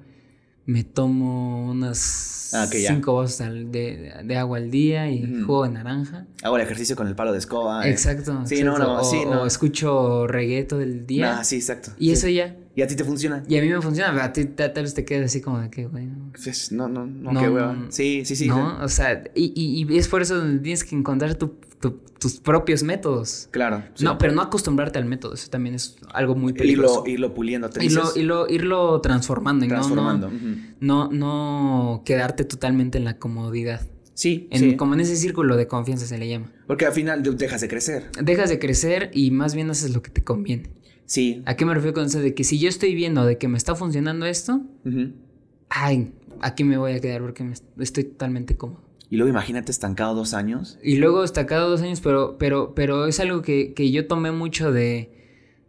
me tomo unas Ah, cinco vasos al- de, de agua al día y Ujú. jugo de naranja. Hago el ejercicio con el palo de escoba. eh. Exacto. Sí, exacto. no, no, o, sí, no. o escucho reggae todo el día. Ah, sí, exacto. Y Sí. eso ya. ¿Y a ti te funciona? Y a mí me funciona, pero a ti ta- tal vez te quedas así como de que, güey. no. Pues, No, no, no, No, qué hueva. Sí, sí, sí. ¿No? O sea, y, y- y es por eso donde tienes que encontrar tu- tu- tus propios métodos. Claro. sí. No, pero no acostumbrarte al método, eso también es algo muy irlo, peligroso. irlo puliendo. ¿te Irlo, irlo, irlo transformando, y no- transformando. No, ujú. no, no quedarte totalmente en la comodidad. Sí, En, sí. Como en ese círculo de confianza se le llama. Porque al final de- dejas de crecer. Dejas de crecer y más bien haces lo que te conviene. Sí. ¿A qué me refiero con eso? De que si yo estoy viendo de que me está funcionando esto, ay, aquí me voy a quedar porque me estoy totalmente cómodo. Y luego imagínate estancado dos años. Y luego está cada dos años, pero, pero, pero es algo que, que yo tomé mucho de,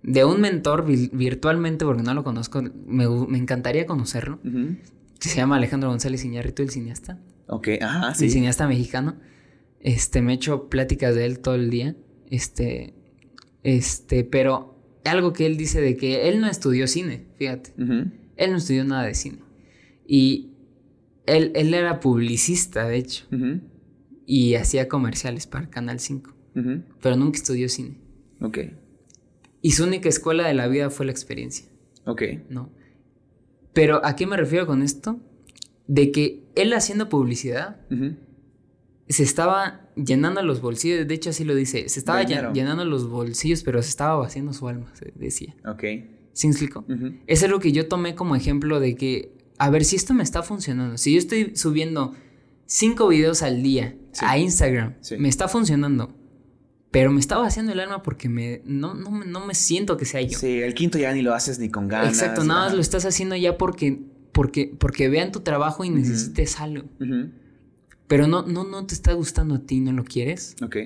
de un mentor vi- virtualmente, porque no lo conozco, me, me encantaría conocerlo, que se llama Alejandro González Iñárritu, el cineasta, Ok, ajá, el sí. cineasta mexicano. Este, me he hecho pláticas de él todo el día, este, este, pero algo que él dice de que él no estudió cine, fíjate, él no estudió nada de cine. Y él, él era publicista, de hecho, y hacía comerciales para Canal 5. Ujú. pero nunca estudió cine. Ok, Y su única escuela de la vida fue la experiencia, ok. ¿no? Pero ¿a qué me refiero con esto? De que él haciendo publicidad se estaba llenando los bolsillos, de hecho así lo dice, se estaba llen- llenando los bolsillos, pero se estaba vaciando su alma, se decía. Ok. ¿Sí me explico? Ujú. Es algo que yo tomé como ejemplo de que, a ver, si esto me está funcionando, si yo estoy subiendo cinco videos al día Sí. a Instagram, Sí. me está funcionando, pero me está vaciando el alma porque me, no, no, me- no me siento que sea yo. Sí, el quinto ya ni lo haces ni con ganas. Exacto, nada más lo estás haciendo ya porque, porque, porque vean tu trabajo y necesites algo. Pero no, no, no te está gustando a ti, no lo quieres. Ok,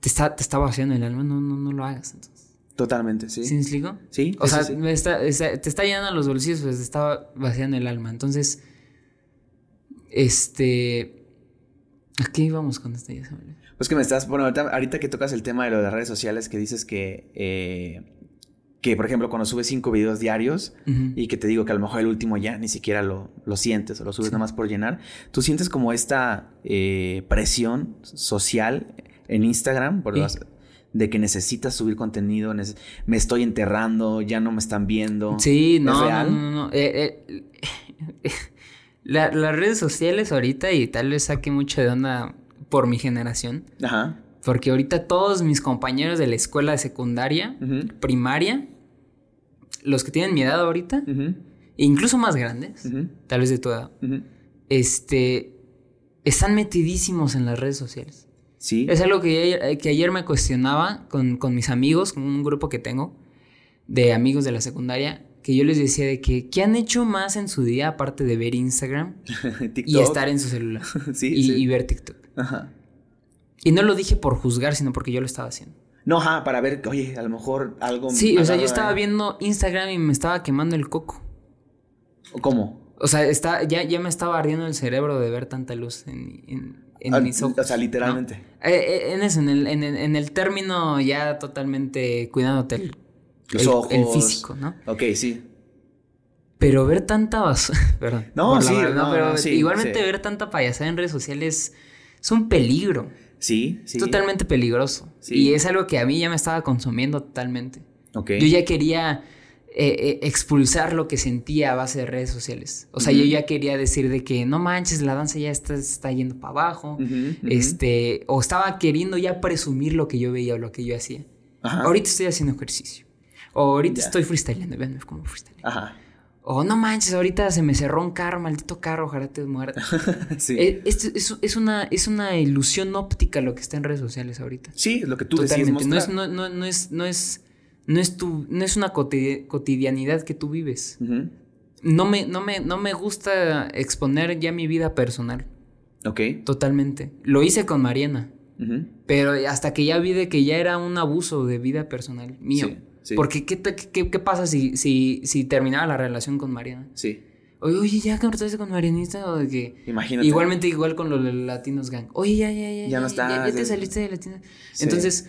Te está, te está vaciando el alma, no, no, no lo hagas entonces. Totalmente, sí. ¿Sí me explico? Sí, O sea, sí. está- está- te está llenando los bolsillos, pues te está vaciando el alma. Entonces, este... ¿A qué íbamos con esta? Olvidó. Pues que me estás, bueno, ahorita, ahorita que tocas el tema de lo de las redes sociales, que dices que, eh, que por ejemplo, cuando subes cinco videos diarios y que te digo que a lo mejor el último ya ni siquiera lo, lo sientes o lo subes Sí. nada más por llenar, ¿tú sientes como esta eh, presión social en Instagram por Sí. las- de que necesitas subir contenido, me estoy enterrando, ya no me están viendo? Sí, no, no, real? no, no, no. Eh, eh, la- las redes sociales ahorita, y tal vez saque mucho de onda por mi generación, Ajá. porque ahorita todos mis compañeros de la escuela de secundaria, primaria, los que tienen mi edad ahorita, e incluso más grandes, tal vez de tu edad, este, están metidísimos en las redes sociales. Sí. Es algo que ayer, que ayer me cuestionaba con, con mis amigos, con un grupo que tengo de amigos de la secundaria, que yo les decía de que, ¿qué han hecho más en su día aparte de ver Instagram y estar en su celular sí, y, sí. y ver TikTok? Ajá. Y no lo dije por juzgar, sino porque yo lo estaba haciendo. No, ajá, para ver, que, oye, a lo mejor algo. Sí, o sea, yo estaba viendo Instagram y me estaba quemando el coco. ¿Cómo? O sea, está, ya, ya me estaba ardiendo el cerebro de ver tanta luz en, en, en mis ojos. O sea, literalmente. Eh, eh, en eso, en el, en, en el término ya totalmente cuidándote el, Los el- ojos. el físico, ¿no? Ok, sí. Pero ver tanta basura. Perdón. No, sí, verdad, no, pero no, sí, igualmente sí. ver tanta payasada en redes sociales es un peligro. Sí, sí. Totalmente peligroso. Sí. Y es algo que a mí ya me estaba consumiendo totalmente. Ok. Yo ya quería eh, eh, expulsar lo que sentía a base de redes sociales. O sea, yo ya quería decir de que no manches, la danza ya está, está yendo para abajo. Este, o estaba queriendo ya presumir lo que yo veía o lo que yo hacía. Ajá. Ahorita estoy haciendo ejercicio. O ahorita Ya. estoy freestyleando, veanme cómo freestyle. Ajá. O no manches, ahorita se me cerró un carro, maldito carro, ojalá te muerda. sí. Eh, es, es una, es una ilusión óptica lo que está en redes sociales ahorita. sí, lo que tú Totalmente. No es, mostrar. no, no, no es, no es, no es tu, no es una cotidi- cotidianidad que tú vives. No me, no me, no me gusta exponer ya mi vida personal. Ok. Totalmente. Lo hice con Mariana. Pero hasta que ya vi de que ya era un abuso de vida personal mío. Sí, sí. Porque ¿qué, te- qué, qué pasa si, si, si terminaba la relación con Mariana? Sí. Oye, oye, ya cortaste con Marianita o de que... Imagínate. Igualmente igual con los Latinos Gang. Oye, ya, ya, ya. Ya no Ya, estás, te ya- saliste de Latinos. Sí. Entonces,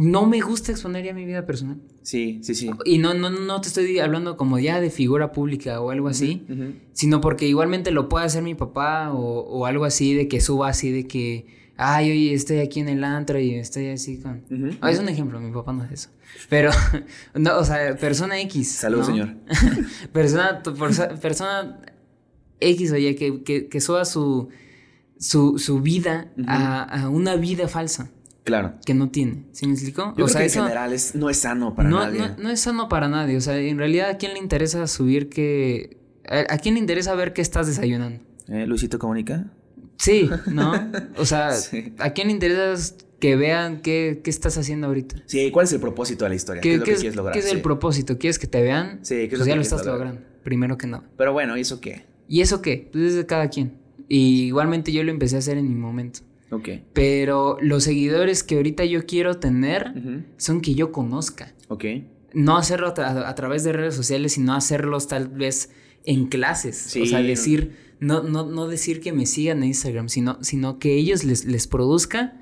no me gusta exponer ya mi vida personal. Sí, sí, sí. Y no, no, no te estoy hablando como ya de figura pública o algo así, sino porque igualmente lo puede hacer mi papá o, o algo así de que suba así de que, ay, oye, estoy aquí en el antro y estoy así con... Ah, es un ejemplo, mi papá no es eso. Pero, no, o sea, persona X. Salud, ¿no? señor. persona, persona X, oye, que, que, que suba su, su, su vida a, a una vida falsa Claro. que no tiene. ¿Sí me explico? Yo o creo sea, que eso en general es, no es sano para no, nadie. no, no es sano para nadie. O sea, en realidad, ¿a quién le interesa subir que... ¿A, a quién le interesa ver qué estás desayunando? ¿Eh, Luisito comunica? Sí, ¿no? O sea, Sí. ¿a quién le interesa que vean qué, qué estás haciendo ahorita? Sí, ¿cuál es el propósito de la historia? ¿Qué, ¿Qué, es lo que es, quieres lograr? qué es el propósito? ¿Quieres que te vean? Sí, ¿qué es lo pues que ya lo estás lograr? logrando, primero que nada. Pero bueno, ¿y eso qué? ¿Y eso qué? Pues es de cada quien. Y igualmente yo lo empecé a hacer en mi momento. Ok. Pero los seguidores que ahorita yo quiero tener son que yo conozca. Ok. No hacerlo a, tra- a través de redes sociales, sino hacerlos tal vez en clases. Sí. O sea, decir, no, no, no decir que me sigan en Instagram, sino, sino que ellos les, les produzca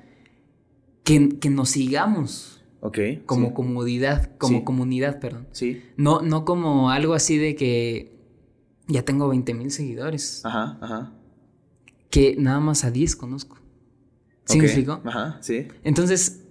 que, que nos sigamos Ok. como sí. comodidad, como Sí. comunidad, perdón. Sí. No, no como algo así de que ya tengo 20 mil seguidores, Ajá, ajá. que nada más a 10 conozco. ¿Sí me explico? Ajá, sí. Entonces,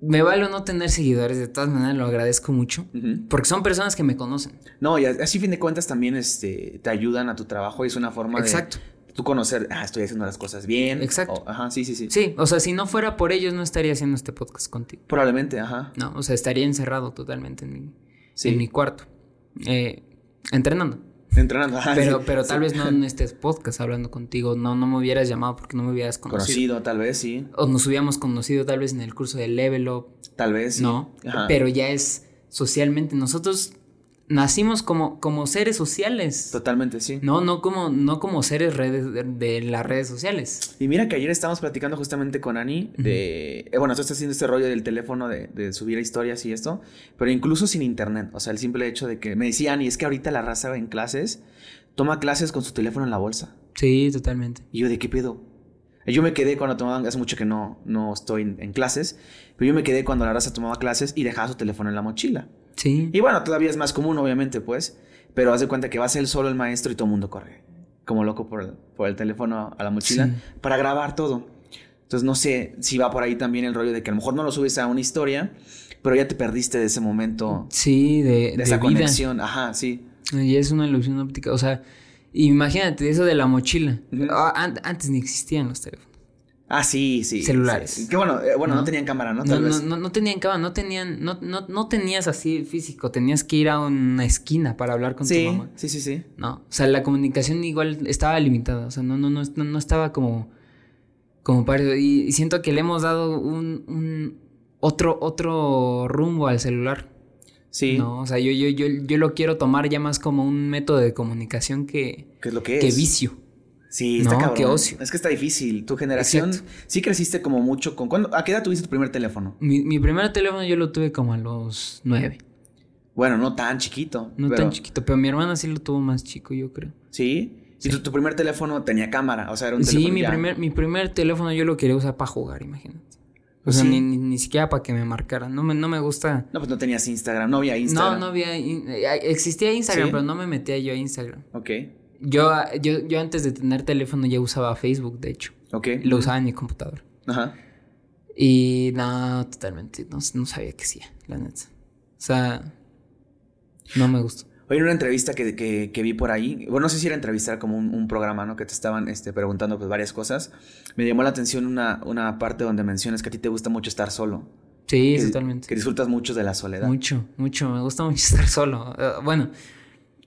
me vale no tener seguidores, de todas maneras lo agradezco mucho, porque son personas que me conocen. No, y así a fin de cuentas también este, te ayudan a tu trabajo y es una forma Exacto. de tú conocer, ah, estoy haciendo las cosas bien. Exacto. O- ajá, sí, sí, sí, Sí, o sea, si no fuera por ellos no estaría haciendo este podcast contigo. Probablemente, ajá. No, o sea, estaría encerrado totalmente en mi, en mi cuarto, eh, entrenando. Entrenando. pero, pero tal vez no en este podcast hablando contigo, no, no me hubieras llamado porque no me hubieras conocido. Conocido, tal vez, sí. O nos hubiéramos conocido tal vez en el curso de Level Up. Tal vez, sí. No, pero ya es socialmente. Nosotros nacimos como, como seres sociales. Totalmente, sí. No, no como, no como seres redes de, las redes sociales. Y mira que ayer estábamos platicando justamente con Ani de... Eh, bueno, tú estás haciendo este rollo del teléfono de, de, subir historias y esto, pero incluso sin internet. O sea, el simple hecho de que me decía Ani, es que ahorita la raza en clases toma clases con su teléfono en la bolsa. Sí, totalmente. Y yo, ¿de qué pedo? Yo me quedé cuando tomaban, hace mucho que no, no estoy en, en clases, pero yo me quedé cuando la raza tomaba clases y dejaba su teléfono en la mochila. Sí. Y bueno, todavía es más común, obviamente, pues. Pero haz de cuenta que va a ser solo el maestro y todo el mundo corre. Como loco por el, por el teléfono a la mochila. Para grabar todo. Entonces no sé si va por ahí también el rollo de que a lo mejor no lo subes a una historia, pero ya te perdiste de ese momento. Sí, de, de esa conexión. Ajá, sí. Y es una ilusión óptica. O sea, imagínate eso de la mochila. Ah, antes ni existían los teléfonos. Ah, sí, sí. Celulares. Que bueno, eh, bueno, ¿No? tenían cámara, ¿no? no, no, no, tenían cámara, no tenían, no, no, no tenías así físico, tenías que ir a una esquina para hablar con tu mamá. Sí, sí, sí. No, o sea, la comunicación igual estaba limitada, o sea, no, no, no, no estaba como, como para, y, siento que le hemos dado un, un, otro, otro rumbo al celular. Sí. No, o sea, yo, yo, yo, yo lo quiero tomar ya más como un método de comunicación que, ¿Qué es lo que que vicio. Sí, está cabrón. Qué ocio. Es que está difícil. Tu generación sí creciste como mucho con. ¿cuándo, ¿A qué edad tuviste tu primer teléfono? Mi, mi, primer teléfono yo lo tuve como a los nueve. Bueno, no tan chiquito. No tan chiquito, pero mi hermana sí lo tuvo más chico, yo creo. ¿Sí? ¿Y tu, primer teléfono tenía cámara? O sea, era un teléfono. Sí, mi, primer, mi primer teléfono yo lo quería usar para jugar, imagínate. O sea, ni, ni, siquiera para que me marcara. No me, no me gusta. No, pues no tenías Instagram, no había Instagram. No, no había. Existía Instagram, pero no me metía yo a Instagram. Ok. Yo, yo, yo antes de tener teléfono ya usaba Facebook, de hecho. Ok. Lo usaba en mi computadora. Ajá. Y no, totalmente. No, no sabía que sí, la neta. O sea, no me gustó. Hoy en una entrevista que, que, que, vi por ahí, bueno, no sé si era entrevistar como un, un, programa, ¿no? Que te estaban este, preguntando pues varias cosas. Me llamó la atención una, una parte donde mencionas que a ti te gusta mucho estar solo. Sí, que, totalmente. Que disfrutas mucho de la soledad. Mucho, mucho. Me gusta mucho estar solo. Uh, bueno,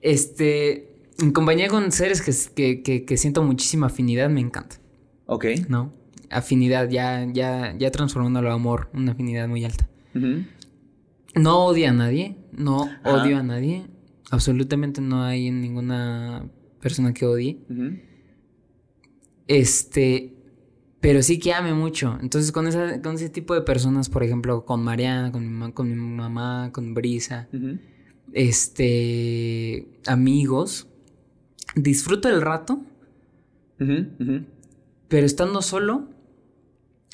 este en compañía con seres que, que, que, siento muchísima afinidad, me encanta. Ok. ¿No? Afinidad, ya, ya, ya transformándolo a amor, una afinidad muy alta. Uh -huh. No odio a nadie, no odio a nadie. Absolutamente no hay ninguna persona que odie. Uh -huh. Este, pero sí que ame mucho. Entonces, con, esa, con ese tipo de personas, por ejemplo, con Mariana, con mi, con mi mamá, con Brisa, uh -huh. este, amigos, disfruto el rato, uh -huh, uh -huh. pero estando solo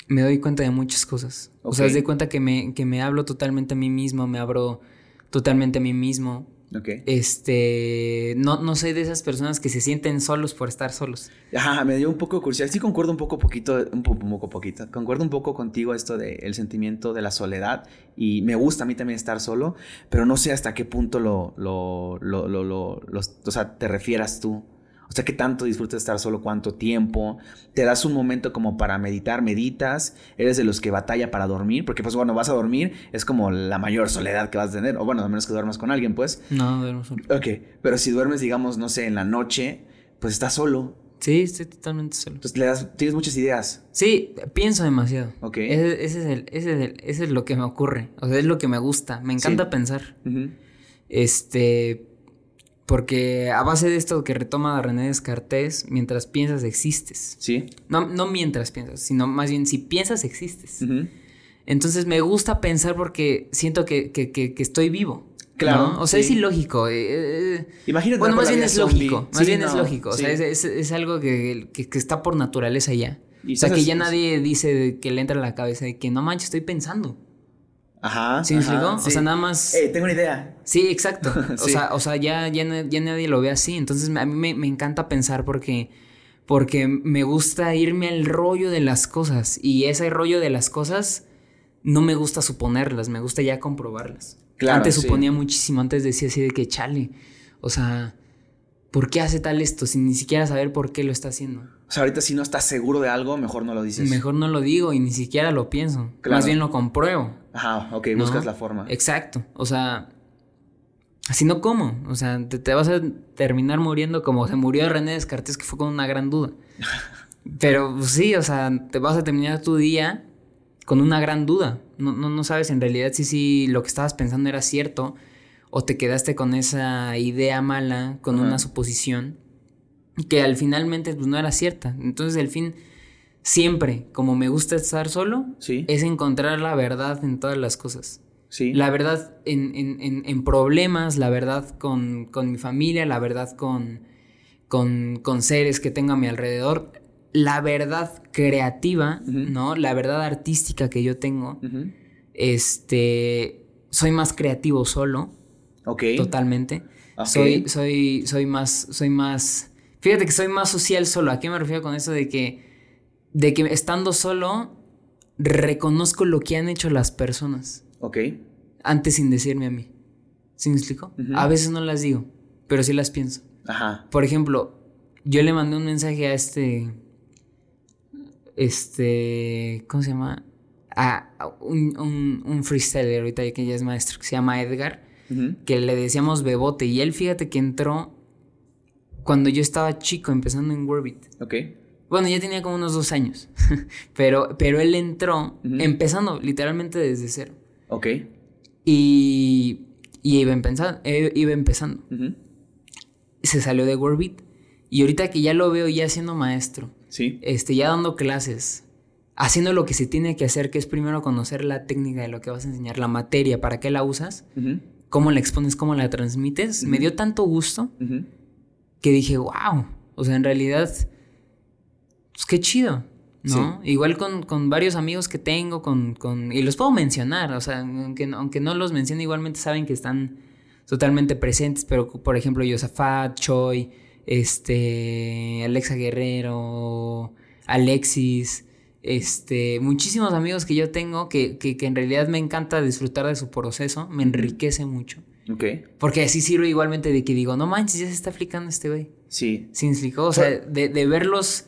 me doy cuenta de muchas cosas. Okay. O sea, doy cuenta que me, que me hablo totalmente a mí mismo, me abro totalmente a mí mismo. Okay. Este, no, no soy de esas personas que se sienten solos por estar solos. Ajá, me dio un poco de curiosidad. Sí concuerdo un poco poquito, un poco poquito. Concuerdo un poco contigo esto del de sentimiento de la soledad y me gusta a mí también estar solo, pero no sé hasta qué punto lo, lo, lo, lo, lo, lo o sea, te refieras tú. O sea, ¿qué tanto disfrutas estar solo? ¿Cuánto tiempo? ¿Te das un momento como para meditar? ¿Meditas? ¿Eres de los que batalla para dormir? Porque pues bueno, vas a dormir, es como la mayor soledad que vas a tener. O bueno, a menos que duermas con alguien, pues. No, duermo solo. Ok, pero si duermes, digamos, no sé, en la noche, pues estás solo. Sí, estoy totalmente solo. Entonces le das, tienes muchas ideas. Sí, pienso demasiado. Ok. Ese, ese, es, el, ese, es, el, ese es lo que me ocurre. O sea, es lo que me gusta. Me encanta sí. pensar. Uh -huh. Este porque a base de esto que retoma René Descartes, mientras piensas existes. Sí. No, no mientras piensas, sino más bien si piensas existes. Uh -huh. Entonces me gusta pensar porque siento que, que, que, que estoy vivo. Claro. ¿no? O sea, sí. es ilógico. Eh, Imagínate. Bueno, más bien es lógico. Más sí, bien no, es lógico. O sea, es, es, es algo que, está por naturaleza ya. o sea, que ya nadie dice que le entra a la cabeza de que no manches, estoy pensando. Ajá. ¿Sí me explicó? Sí. O sea, nada más. Eh, tengo una idea. Sí, exacto. O sea, o sea ya, ya, ya, nadie lo ve así. Entonces, a mí me, me, encanta pensar porque. Porque me gusta irme al rollo de las cosas. Y ese rollo de las cosas no me gusta suponerlas, me gusta ya comprobarlas. Claro, antes suponía muchísimo, antes decía así de que chale. O sea, ¿por qué hace tal esto? Sin ni siquiera saber por qué lo está haciendo. O sea, ahorita si no estás seguro de algo, mejor no lo dices. Mejor no lo digo y ni siquiera lo pienso. Claro. Más bien lo compruebo. Ajá, ok, buscas la forma. Exacto. O sea, Si no, ¿cómo? O sea, te, te, vas a terminar muriendo como se murió René Descartes, que fue con una gran duda. Pero pues, sí, o sea, te vas a terminar tu día con una gran duda. No, no, no sabes en realidad si, si lo que estabas pensando era cierto o te quedaste con esa idea mala, con una suposición que al finalmente pues, no era cierta. Entonces, el fin, siempre, como me gusta estar solo, es encontrar la verdad en todas las cosas. Sí. La verdad en, en, en, problemas, la verdad con, con, mi familia, la verdad con, con, con, seres que tengo a mi alrededor, la verdad creativa, ¿no? La verdad artística que yo tengo. Este, soy más creativo solo. Ok. Totalmente. Soy, soy, soy más, soy más, fíjate que soy más social solo. ¿A qué me refiero con eso de que, de que estando solo, reconozco lo que han hecho las personas. Ok. Antes sin decirme a mí. ¿Sí me explico? A veces no las digo, pero sí las pienso. Ajá. Por ejemplo, yo le mandé un mensaje a este. Este. ¿Cómo se llama? A, un, un, un, freestyler ahorita que ya es maestro, que se llama Edgar, que le decíamos Bebote. Y él, fíjate que entró cuando yo estaba chico, empezando en Warbit. Ok. Bueno, ya tenía como unos dos años. pero, pero él entró empezando literalmente desde cero. Ok. Y, y iba empezando. Eh, iba empezando. Se salió de Warbit. Y ahorita que ya lo veo ya siendo maestro. Sí. Este, ya dando clases. Haciendo lo que se tiene que hacer, que es primero conocer la técnica de lo que vas a enseñar, la materia, para qué la usas, cómo la expones, cómo la transmites. Me dio tanto gusto que dije, wow. O sea, en realidad, pues qué chido. ¿no? Igual con, con, varios amigos que tengo, con, con, y los puedo mencionar, o sea, aunque, aunque no los mencione, igualmente saben que están totalmente presentes, pero por ejemplo, Yosafat, Choi, este, Alexa Guerrero, Alexis, este, muchísimos amigos que yo tengo que, que, que en realidad me encanta disfrutar de su proceso, me enriquece mucho. Ok. Porque así sirve igualmente de que digo, no manches, ya se está aplicando este güey. Sí. ¿Sí explicó? O sea, de, de verlos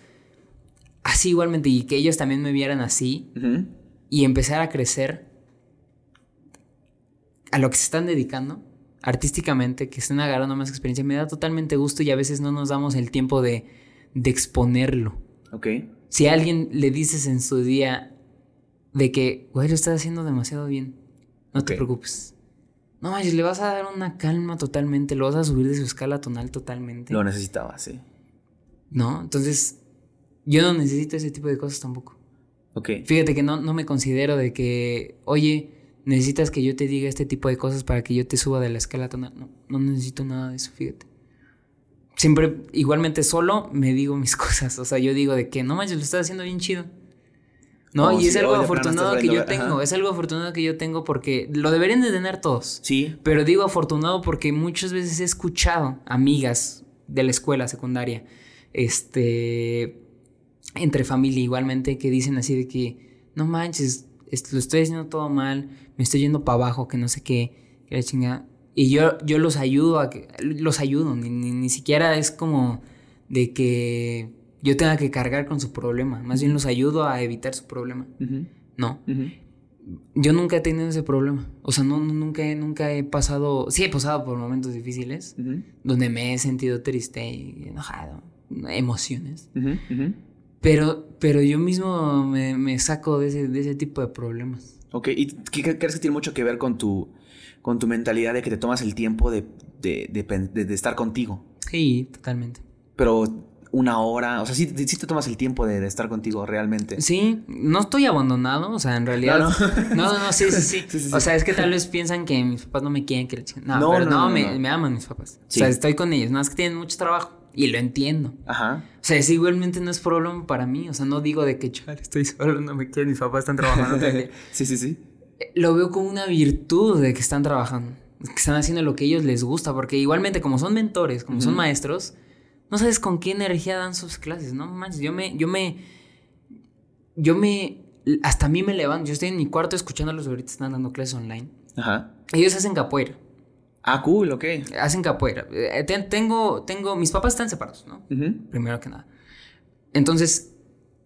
así igualmente y que ellos también me vieran así y empezar a crecer a lo que se están dedicando artísticamente, que estén agarrando más experiencia, me da totalmente gusto y a veces no nos damos el tiempo de, de exponerlo. Ok. Si a alguien le dices en su día de que, güey, lo estás haciendo demasiado bien, no te preocupes. No manches, le vas a dar una calma totalmente, lo vas a subir de su escala tonal totalmente. Lo necesitaba, sí. ¿No? Entonces, yo no necesito ese tipo de cosas tampoco. Ok. Fíjate que no, no me considero de que, oye, necesitas que yo te diga este tipo de cosas para que yo te suba de la escala tonal. No, no necesito nada de eso, fíjate. Siempre, igualmente solo, me digo mis cosas. O sea, yo digo de que no manches, lo estás haciendo bien chido. ¿No? Oh, y es algo afortunado que yo tengo, es algo afortunado que yo tengo porque lo deberían de tener todos. Sí. Pero digo afortunado porque muchas veces he escuchado amigas de la escuela secundaria, este, entre familia igualmente, que dicen así de que, no manches, lo estoy haciendo todo mal, me estoy yendo para abajo, que no sé qué, que la chingada. Y yo, yo los ayudo a que, los ayudo, ni, ni, siquiera es como de que yo tenga que cargar con su problema, más bien los ayudo a evitar su problema. No. Yo nunca he tenido ese problema. O sea, no, nunca, nunca he pasado. Sí, he pasado por momentos difíciles donde me he sentido triste y enojado, emociones. Pero, pero yo mismo me, saco de ese, de ese, tipo de problemas. Ok, ¿y qué crees que tiene mucho que ver con tu, con tu mentalidad de que te tomas el tiempo de, de, de, estar contigo? Sí, totalmente. Pero una hora, o sea, sí, te tomas el tiempo de, estar contigo realmente. Sí, no estoy abandonado, o sea, en realidad. No, no, no, sí, sí, sí, O sea, es que tal vez piensan que mis papás no me quieren, que No, no, pero no, me, me, aman mis papás. O sea, estoy con ellos, nada más que tienen mucho trabajo. Y lo entiendo. Ajá. O sea, eso igualmente no es problema para mí. O sea, no digo de que, chale, estoy solo, no me quieren, mis papás están trabajando. sí, sí, sí. Eh, lo veo como una virtud de que están trabajando. Que están haciendo lo que a ellos les gusta. Porque igualmente, como son mentores, como son maestros, no sabes con qué energía dan sus clases, ¿no? Manches, yo me, yo me, yo me, hasta a mí me levanto. Yo estoy en mi cuarto escuchándolos ahorita están dando clases online. Ajá. Ellos hacen capoeira. Ah, cool, ok. Hacen capoeira. Eh, tengo, tengo, mis papás están separados, ¿no? Primero que nada. Entonces,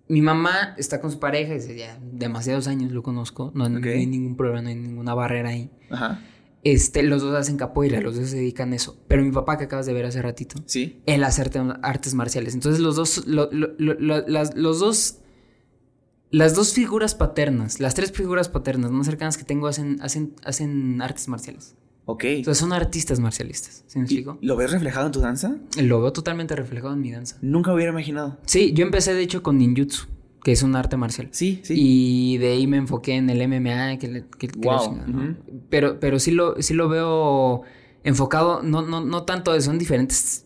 mi mamá está con su pareja, desde ya demasiados años lo conozco, no, hay ningún problema, no hay ninguna barrera ahí. Ajá. Este, los dos hacen capoeira, los dos se dedican a eso. Pero mi papá, que acabas de ver hace ratito, Sí. él hace arte- artes marciales. Entonces los dos, lo- lo- lo- lo- las, los dos, las dos figuras paternas, las tres figuras paternas más cercanas que tengo hacen, hacen, hacen artes marciales. Ok. Entonces son artistas marcialistas, ¿sí me ¿Y explico? ¿Lo ves reflejado en tu danza? Lo veo totalmente reflejado en mi danza. Nunca hubiera imaginado. Sí, yo empecé de hecho con ninjutsu, que es un arte marcial. Sí, sí. Y de ahí me enfoqué en el MMA, que, Wow, chingada, ¿no? ujú. pero, pero sí lo, sí lo veo enfocado, no, no, no tanto, son diferentes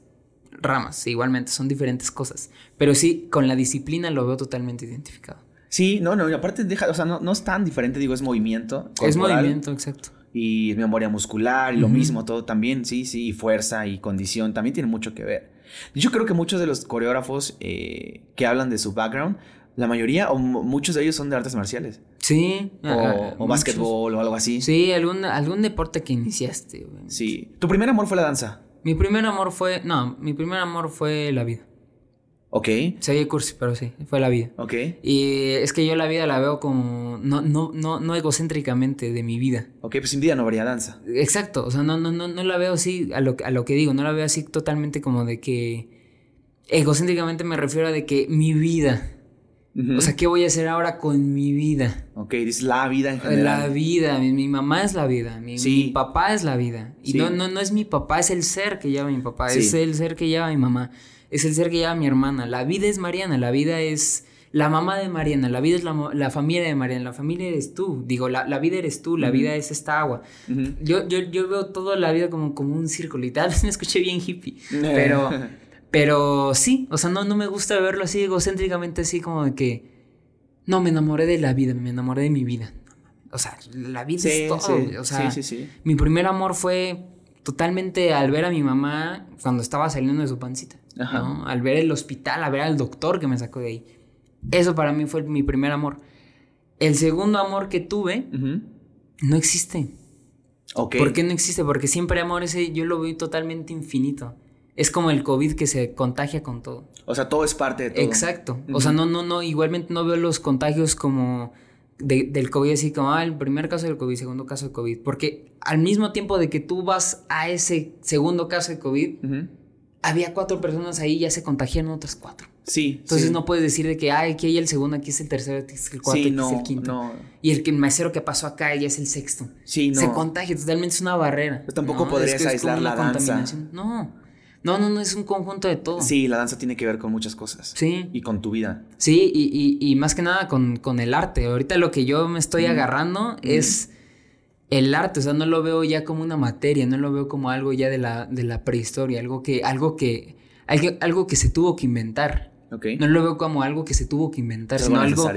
ramas, igualmente, son diferentes cosas. Pero sí, con la disciplina lo veo totalmente identificado. Sí, no, no, y aparte deja, o sea, no, no es tan diferente, digo, es movimiento. Es movimiento, exacto. Y memoria muscular, y lo mismo, todo también, sí, sí, y fuerza y condición también tiene mucho que ver. Yo creo que muchos de los coreógrafos eh, que hablan de su background, la mayoría o mu- muchos de ellos son de artes marciales. Sí. O, ah, básquetbol o algo así. Sí, algún, algún deporte que iniciaste. Sí. Tu primer amor fue la danza. Mi primer amor fue, no, mi primer amor fue la vida. Ok, Se oye cursi, pero sí, fue la vida. ok. Y es que yo la vida la veo como, no, no, no, no egocéntricamente de mi vida. Ok, pues sin vida no habría danza. Exacto, o sea, no, no, no, no la veo así a lo, a lo que digo, no la veo así totalmente como de que egocéntricamente me refiero a de que mi vida, O sea, ¿qué voy a hacer ahora con mi vida? Ok, dices la vida en general. La vida, mi, mi mamá es la vida, mi, Sí. mi papá es la vida. Y Sí. no, no, no es mi papá, es el ser que lleva mi papá, Sí. es el ser que lleva mi mamá, es el ser que lleva mi hermana. La vida es Mariana, la vida es la mamá de Mariana, la vida es la, la familia de Mariana, la familia eres tú. Digo, la, la vida eres tú, la vida es esta agua. Ujú. Yo, yo, yo veo toda la vida como, como un círculo y tal vez me escuché bien hippie, pero, pero sí, o sea, no, no me gusta verlo así egocéntricamente, así como de que no me enamoré de la vida, me enamoré de mi vida. O sea, la vida Sí, es todo. sí, o sea, sí, mi primer amor fue totalmente al ver a mi mamá cuando estaba saliendo de su pancita. Ajá. ¿no? Al ver el hospital, a ver al doctor que me sacó de ahí. Eso para mí fue mi primer amor. El segundo amor que tuve no existe. Ok. ¿Por qué no existe? Porque siempre amor ese yo lo veo totalmente infinito. Es como el COVID que se contagia con todo. O sea, todo es parte de todo. Exacto. O sea, no, no, no, igualmente no veo los contagios como de- del COVID así como, ah, el primer caso del COVID, segundo caso de COVID. Porque al mismo tiempo de que tú vas a ese segundo caso de COVID, había cuatro personas ahí y ya se contagiaron otras cuatro. Sí. Entonces sí. no puedes decir de que, ay, aquí hay el segundo, aquí es el tercero, aquí es el cuarto, Sí, aquí no, es el quinto. no. Y el que el mesero que pasó acá ya es el sexto. Sí, no. Se contagia totalmente, es una barrera. Pero tampoco ¿no? podrías Es que es aislar la danza. No, no, no, no, es un conjunto de todo. Sí, la danza tiene que ver con muchas cosas. Sí. Y con tu vida. Sí, y, y- y más que nada con, con el arte. Ahorita lo que yo me estoy agarrando es el arte. O sea, no lo veo ya como una materia, no lo veo como algo ya de la, de la prehistoria, algo que, algo que, algo, algo que se tuvo que inventar. Ok. No lo veo como algo que se tuvo que inventar, sino algo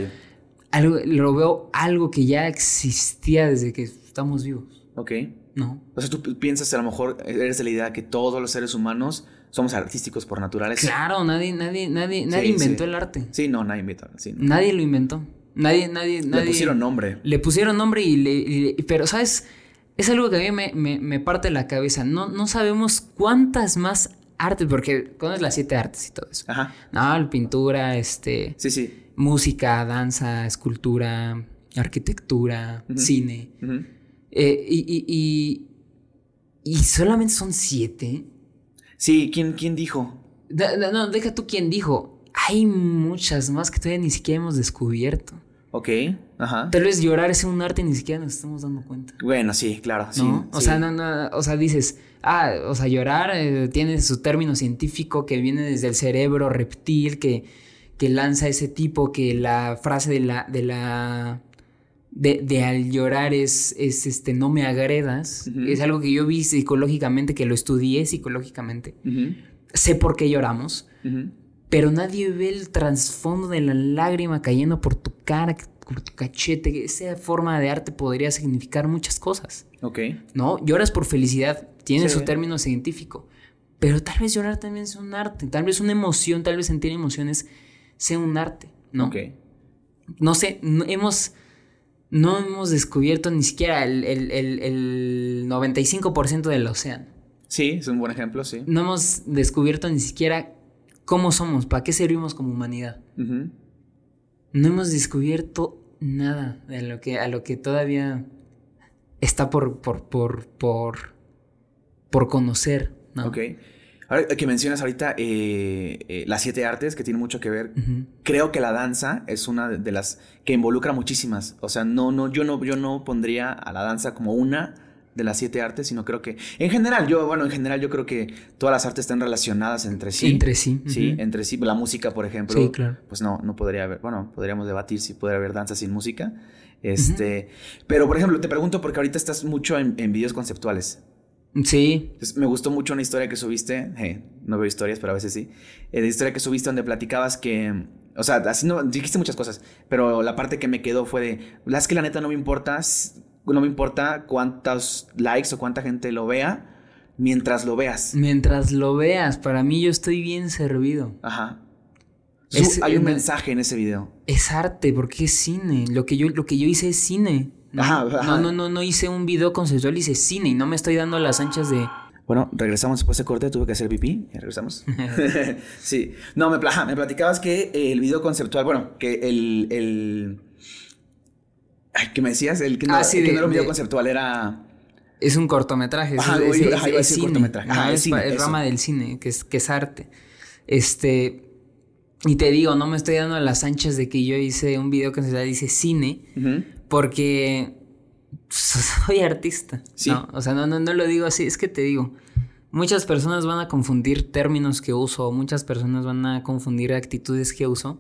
algo, lo veo algo que ya existía desde que estamos vivos, Ok. ¿No? O sea, tú pi- piensas, a lo mejor eres de la idea que todos los seres humanos somos artísticos por naturaleza. Claro, nadie, nadie, nadie, nadie Sí, inventó sí. el arte. Sí, no, nadie invita. Sí, no. Nadie lo inventó. Nadie, nadie, nadie. Le pusieron nombre. Le pusieron nombre y le. y le- pero, ¿sabes? Es algo que a mí me, me- me parte la cabeza. No, no sabemos cuántas más artes, porque conoces las siete artes y todo eso. Ajá. No, pintura, este. Sí, sí. Música, danza, escultura, arquitectura, cine. Eh, y, y, y, y solamente son siete. Sí, ¿quién, quién dijo? No, deja tú quien dijo. Hay muchas más que todavía ni siquiera hemos descubierto. Ok. Ajá. Tal vez llorar es un arte y ni siquiera nos estamos dando cuenta. Bueno, sí, claro. Sí, ¿No? o sí. sea, no, no, o sea, dices, ah, o sea, llorar eh, tiene su término científico que viene desde el cerebro reptil que, que lanza ese tipo, que la frase de la, de la, de, de al llorar es, es este, no me agredas. Es algo que yo vi psicológicamente, que lo estudié psicológicamente. Sé por qué lloramos, pero nadie ve el trasfondo de la lágrima cayendo por tu cara, por tu cachete. Esa forma de arte podría significar muchas cosas. Ok. ¿no? Lloras por felicidad, tiene Sí. su término científico, pero tal vez llorar también es un arte, tal vez una emoción, tal vez sentir emociones sea un arte, ¿no? Ok. No sé, no hemos, no hemos descubierto ni siquiera el, el- el- el 95% del océano, Sí, es un buen ejemplo, sí. no hemos descubierto ni siquiera cómo somos, para qué servimos como humanidad. No hemos descubierto nada de lo que, a lo que todavía está por, por, por, por, por conocer, ¿no? Ok. Ahora que mencionas ahorita eh, eh, las siete artes, que tienen mucho que ver, creo que la danza es una de las que involucra muchísimas. O sea, no, no, yo no, yo no pondría a la danza como una de las siete artes, sino creo que, en general, yo, bueno, en general yo creo que todas las artes están relacionadas entre sí. Entre sí. Sí, entre sí. La música, por ejemplo. Sí, claro. Pues no, no podría haber, bueno, podríamos debatir si podría haber danza sin música. Este, pero por ejemplo, te pregunto porque ahorita estás mucho en, en videos conceptuales. Sí. Entonces, me gustó mucho una historia que subiste, eh, no veo historias, pero a veces sí, eh, de historia que subiste donde platicabas que, o sea, así no, dijiste muchas cosas, pero la parte que me quedó fue de, las que la neta no me importa, no me importa cuántos likes o cuánta gente lo vea, mientras lo veas. Mientras lo veas, para mí yo estoy bien servido. Ajá. hay un mensaje en ese video. Es arte, porque es cine. Lo que yo, lo que yo hice es cine. No, no, no, no, hice un video conceptual, hice cine y no me estoy dando las anchas de. Bueno, regresamos después de corte, tuve que hacer pipí, y regresamos. sí, no, me, me platicabas que el video conceptual, bueno, que el, el... Ay, ¿qué me decías? El que no, ah, sí, que no era un video conceptual, era... Es un cortometraje, es, cine. cortometraje. es, el rama del cine, que es, que es arte. Este... Y te digo, no me estoy dando las anchas de que yo hice un video conceptual, dice cine, porque soy artista. Sí. ¿no? O sea, no, no, no lo digo así, es que te digo, muchas personas van a confundir términos que uso, muchas personas van a confundir actitudes que uso,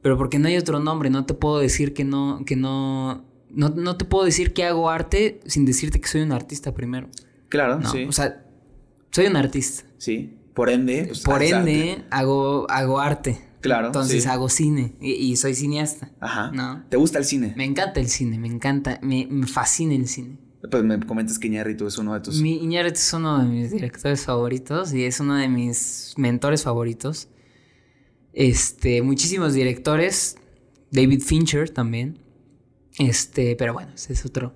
pero porque no hay otro nombre, no te puedo decir que no, que no, no, no te puedo decir que hago arte sin decirte que soy un artista primero. Claro, sí. O sea, soy un artista. Sí. Por ende, pues, por ende hago, hago arte. Claro. Entonces hago cine y, soy cineasta. Ajá. ¿no? ¿Te gusta el cine? Me encanta el cine, me encanta, me, fascina el cine. Pues me comentas que Iñárritu es uno de tus... Mi Iñárritu es uno de mis directores favoritos y es uno de mis mentores favoritos. Este, muchísimos directores, David Fincher también. Este, pero bueno, ese es otro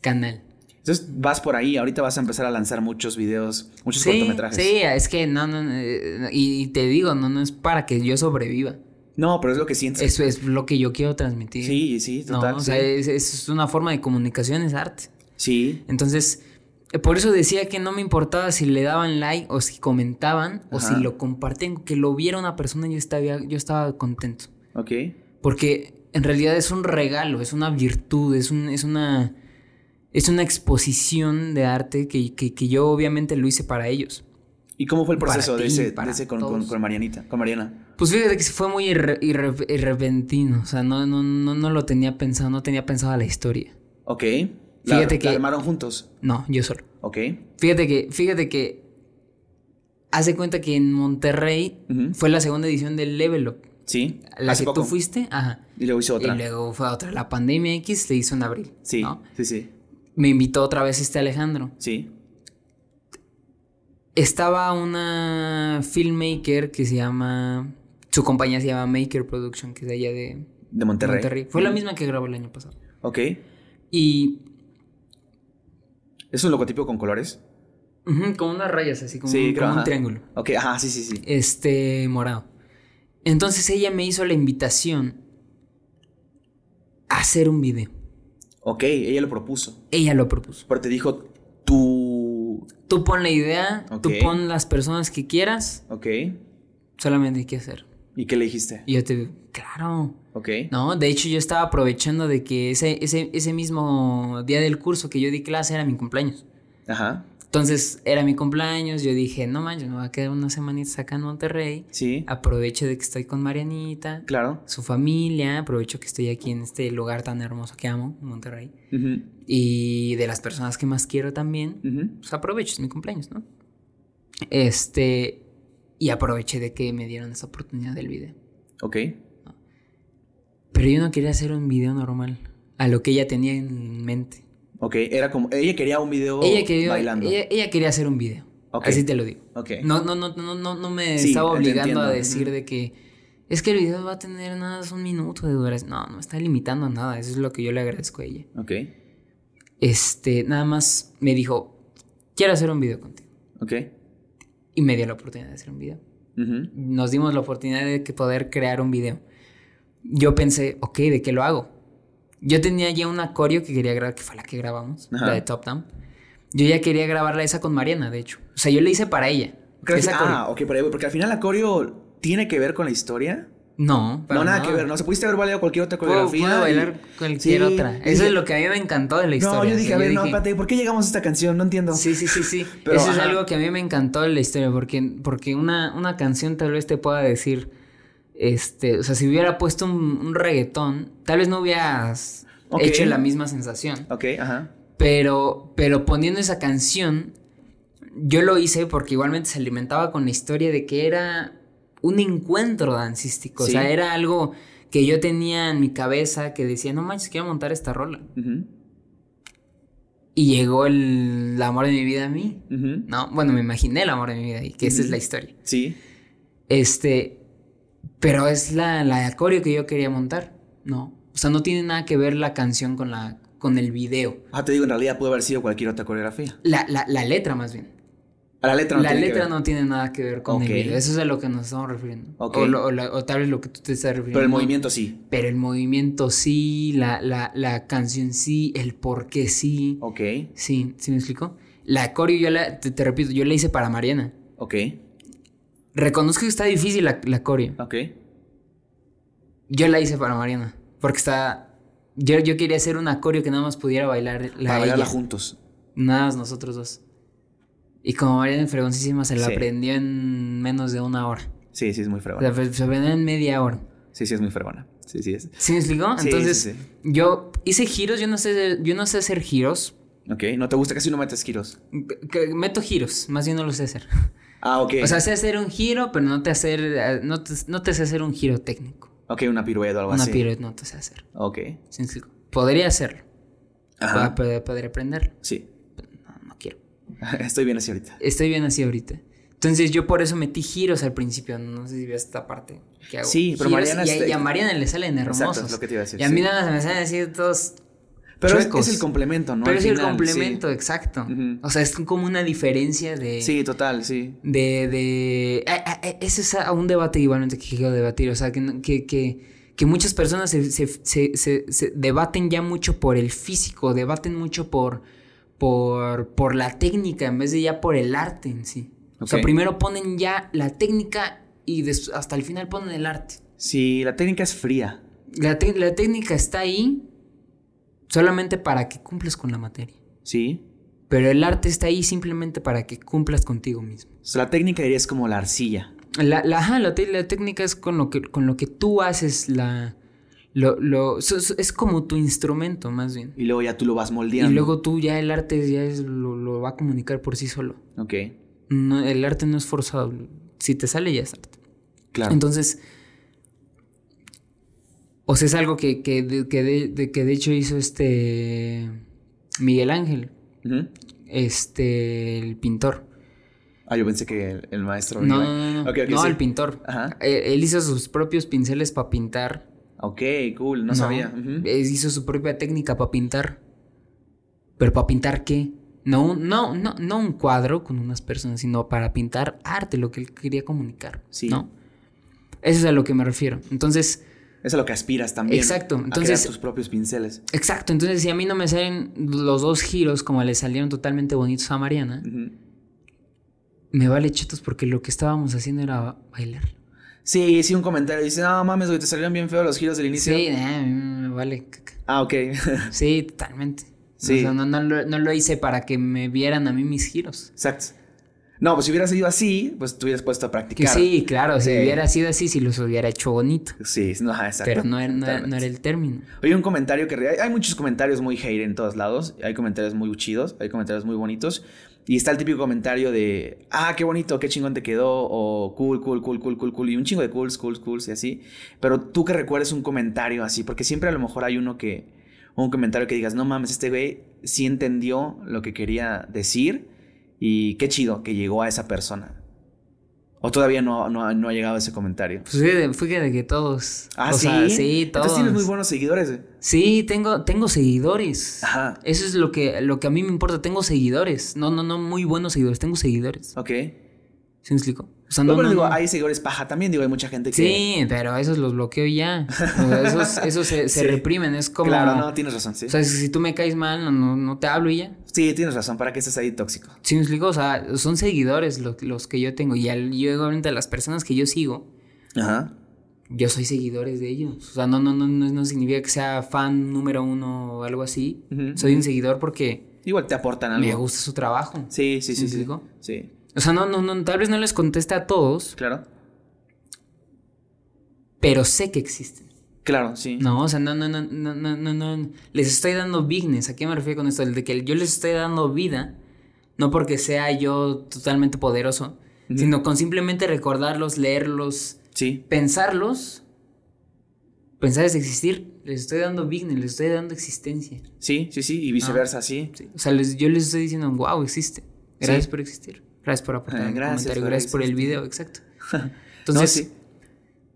canal. Entonces vas por ahí, ahorita vas a empezar a lanzar muchos videos, muchos cortometrajes. Sí, es que no, no, eh, y te digo, no, no es para que yo sobreviva. No, pero es lo que sientes. Eso es lo que yo quiero transmitir. Sí, sí, total. o sea, es, una forma de comunicación, es arte. Sí. Entonces, eh, por eso decía que no me importaba si le daban like o si comentaban o si lo compartían, que lo viera una persona, yo estaba, yo estaba contento. Ok. Porque en realidad es un regalo, es una virtud, es, un, es una es una exposición de arte que, que, yo obviamente lo hice para ellos. ¿Y cómo fue el proceso de ese, con, con, Marianita, con Mariana? Pues fíjate que fue muy irrepentino. O sea, no, no, no, no lo tenía pensado, no tenía pensado la historia. Ok. Fíjate que. ¿La armaron juntos? No, yo solo. Ok. Fíjate que, fíjate que. Hace cuenta que en Monterrey fue la segunda edición del Level Up. Sí. La que tú fuiste, ajá. Y luego hizo otra. Y luego fue otra. La pandemia X le hizo en abril. Sí. Sí, sí me invitó otra vez este Alejandro. Sí. Estaba una filmmaker que se llama. Su compañía se llama Maker Production, que es de allá de. De Monterrey. Fue la misma que grabó el año pasado. Ok. Y. ¿Es un logotipo con colores? con unas rayas así, como, un, como un triángulo. Ok, ajá, sí, sí, sí. Este, morado. Entonces ella me hizo la invitación a hacer un video. Ok, ella lo propuso. Ella lo propuso. Pero te dijo, tú... Tú pon la idea, tú pon las personas que quieras. Ok. Solamente hay que hacer. ¿Y qué le dijiste? Y yo te digo, claro. Ok. No, de hecho yo estaba aprovechando de que ese, ese, ese mismo día del curso que yo di clase era mi cumpleaños. Ajá. Entonces era mi cumpleaños, yo dije, no manches, me voy a quedar unas semanitas acá en Monterrey. Sí. Aprovecho de que estoy con Marianita. Claro. Su familia, aprovecho que estoy aquí en este lugar tan hermoso que amo, Monterrey. Y de las personas que más quiero también, pues aprovecho, es mi cumpleaños, ¿no? Este, y aproveché de que me dieron esa oportunidad del video. Ok. Pero yo no quería hacer un video normal, a lo que ella tenía en mente. Ok, era como. Ella quería un video ella quería, bailando. Ella, quería hacer un video. Así te lo digo. Ok. No, no, no, no, no, no me estaba obligando a decir de que. Es que el video va a tener nada más un minuto de duración. No, no está limitando a nada. Eso es lo que yo le agradezco a ella. Ok. Este, nada más me dijo, quiero hacer un video contigo. Ok. Y me dio la oportunidad de hacer un video. Nos dimos la oportunidad de poder crear un video. Yo pensé, ok, ¿de qué lo hago? Yo tenía ya una coreo que quería grabar, que fue la que grabamos, Ajá. la de Top Down. Yo ya quería grabarla esa con Mariana, de hecho. O sea, yo la hice para ella. Esa ah, ok, por ahí porque al final la coreo tiene que ver con la historia. No, no, nada, que ver, no se pudiste haber bailado cualquier otra coreografía. puedo y- bailar cualquier Sí, otra. Eso dije- es lo que a mí me encantó de la historia. No, yo dije, a ver, no, dije- espérate, ¿por qué llegamos a esta canción? No entiendo. Sí, sí, sí, sí. Pero, Eso es algo que a mí me encantó de la historia, porque, porque una, una canción tal vez te pueda decir, este, o sea, si hubiera puesto un, un reggaetón, tal vez no hubieras hecho la misma sensación. Ok, ajá. Pero, pero poniendo esa canción, yo lo hice porque igualmente se alimentaba con la historia de que era un encuentro dancístico. Sí. O sea, era algo que yo tenía en mi cabeza que decía, no manches, quiero montar esta rola. Y llegó el, el amor de mi vida a mí. No, bueno, me imaginé el amor de mi vida y que esa es la historia. Sí. Este, pero es la, la acorio que yo quería montar, ¿no? O sea, no tiene nada que ver la canción con, la, con el video. Ah, te digo, en realidad pudo haber sido cualquier otra coreografía. La, la, la letra más bien. A la letra no la tiene que letra ver. no tiene nada que ver con el video. Eso es a lo que nos estamos refiriendo. Ok. O, lo- o la- o tal vez lo que tú te estás refiriendo. Pero el movimiento sí. Pero el movimiento sí, la, la, la canción sí, el por qué sí. Ok, Sí, ¿sí me explico? La coreo yo la, te, te repito, yo la hice para Mariana. ok, Reconozco que está difícil la, la coreo. ok. Yo la hice para Mariana. Porque está. Yo, yo quería hacer una coreo que nada más pudiera bailar la Para bailarla juntos. Nada más nosotros dos. Y como Mariana es fregoncísima, se la Sí. aprendió en menos de una hora. Sí, sí, es muy fregona. sea, se aprendió en media hora. Sí, sí, es muy fregona. Sí, sí es. ¿Sí me explicó? Sí, Entonces, sí, yo hice giros, yo no sé, yo no sé hacer giros. Ok, ¿no te gusta casi no metes giros? Que- Meto giros, más bien no los sé hacer. Ah, ok. O sea, sé hacer un giro, pero no te hacer, eh, no te, no te sé hacer un giro técnico. ok, una pirueta o algo Una así. pirueta no te sé hacer. Ok. Podría hacerlo. Ajá. Poder, poder aprenderlo. Sí. No, no quiero. Estoy bien así ahorita. Estoy bien así ahorita. Entonces yo por eso metí giros al principio. No sé si ves esta parte que hago. Sí, pero Giros, Mariana y, y a Mariana le salen hermosos. Exacto, es lo que te iba a decir, Y a mí sí. nada más me salen así todos. Pero es, es el complemento, ¿no? Pero Al es el complemento, sí. exacto. O sea, es como una diferencia de. Sí, total, sí. De. de ese es a- un debate igualmente que quiero debatir. O sea, que, que, que, que muchas personas se, se, se, se- debaten ya mucho por el físico, debaten mucho por, por, por la técnica en vez de ya por el arte en sí. O sea, primero ponen ya la técnica y hasta el final ponen el arte. Sí, la técnica es fría. La, la técnica está ahí solamente para que cumplas con la materia. Sí. Pero el arte está ahí simplemente para que cumplas contigo mismo. O sea, la técnica diría es como la arcilla. La, la, ajá, la, te- la técnica es con lo que, con lo que tú haces la... Lo, lo, es como tu instrumento, más bien. Y luego ya tú lo vas Y moldeando. luego tú ya el arte ya es, lo, lo va a comunicar por sí solo. Ok, No, el arte no es forzado. Si te sale ya es arte. claro. Entonces, o sea, es algo que, que, de, que, de, de- que de hecho hizo este Miguel Ángel, este, el pintor. Ah, yo pensé que el, el maestro... No, no, sí. el pintor. Ajá. Eh, Él hizo sus propios pinceles para pintar. Ok, cool, no, sabía. Eh, Hizo su propia técnica para pintar. ¿Pero para pintar qué? No, un- no, no, no un cuadro con unas personas, sino para pintar arte, lo que él quería comunicar. Sí. ¿No? Eso es a lo que me refiero. Entonces, es a lo que aspiras también. Exacto, a entonces- crear tus propios pinceles. exacto. Entonces, si a mí no me salen los dos giros como le salieron totalmente bonitos a Mariana, me vale chetos porque lo que estábamos haciendo era bailar. Sí, sí, un comentario. Dice, no mames, güey, te salieron bien feos los giros del inicio. Sí, eh, a me vale. Ah, ok. Sí, totalmente. Sí. O sea, no, no lo, no lo hice para que me vieran a mí mis giros. Exacto. No, pues si hubiera sido así, pues te hubieras puesto a practicar. sí, claro, si Eh. hubiera sido así, si los hubiera hecho bonito. Sí, no, exacto. Pero no era, no, era, no era el término. Oye, un comentario que... re- Hay muchos comentarios muy hate en todos lados. Hay comentarios muy chidos, hay comentarios muy bonitos. Y está el típico comentario de... Ah, qué bonito, qué chingón te quedó. O cool, cool, cool, cool, cool, cool. Y un chingo de cools, cools, cools y así. Pero tú que recuerdes un comentario así. Porque siempre a lo mejor hay uno que... Un comentario que digas, no mames, este güey sí entendió lo que quería decir. Y qué chido que llegó a esa persona. O todavía no, no, no ha llegado ese comentario. Pues fíjate, fíjate que todos. Ah, o sí. sea, sí, todos. Entonces tienes muy buenos seguidores. eh. Sí, tengo, tengo seguidores. Ajá. Eso es lo que, lo que a mí me importa. Tengo seguidores. No, no, no, muy buenos seguidores. Tengo seguidores. Ok. ¿Sí me explico? O sea, no, Pero no, digo, no. hay seguidores paja también, digo, hay mucha gente que... Sí, pero esos los bloqueo ya. O sea, esos, esos se, se Sí. reprimen, es como... Claro, no, tienes razón, sí. O sea, si tú me caes mal, no, no, te hablo y ya. Sí, tienes razón, ¿para qué estás ahí tóxico? Sí, me explico, o sea, son seguidores lo- los que yo tengo. Y al, yo, obviamente, las personas que yo sigo, Ajá. yo soy seguidores de ellos. O sea, no, no, no, no, no significa que sea fan número uno o algo así. Soy un seguidor porque Igual te aportan algo. me gusta su trabajo. Sí, sí, sí, ¿Me sí. explico? Sí, O sea, no, no, no, tal vez no les conteste a todos, claro. pero sé que existen. Claro, sí. No, o sea, no, no, no, no, no, no, no. Les estoy dando bigness. ¿A qué me refiero con esto? El de que yo les estoy dando vida, no porque sea yo totalmente poderoso, sino con simplemente recordarlos, leerlos, Sí. pensarlos, pensarles existir, les estoy dando bigness, les estoy dando existencia. Sí, sí, sí. Y viceversa, sí. Sí, O sea, les- yo les estoy diciendo, wow, existe. Gracias Sí. por existir. Gracias por aportar un gracias comentario. por Gracias por el video, exacto. No, Entonces, sí.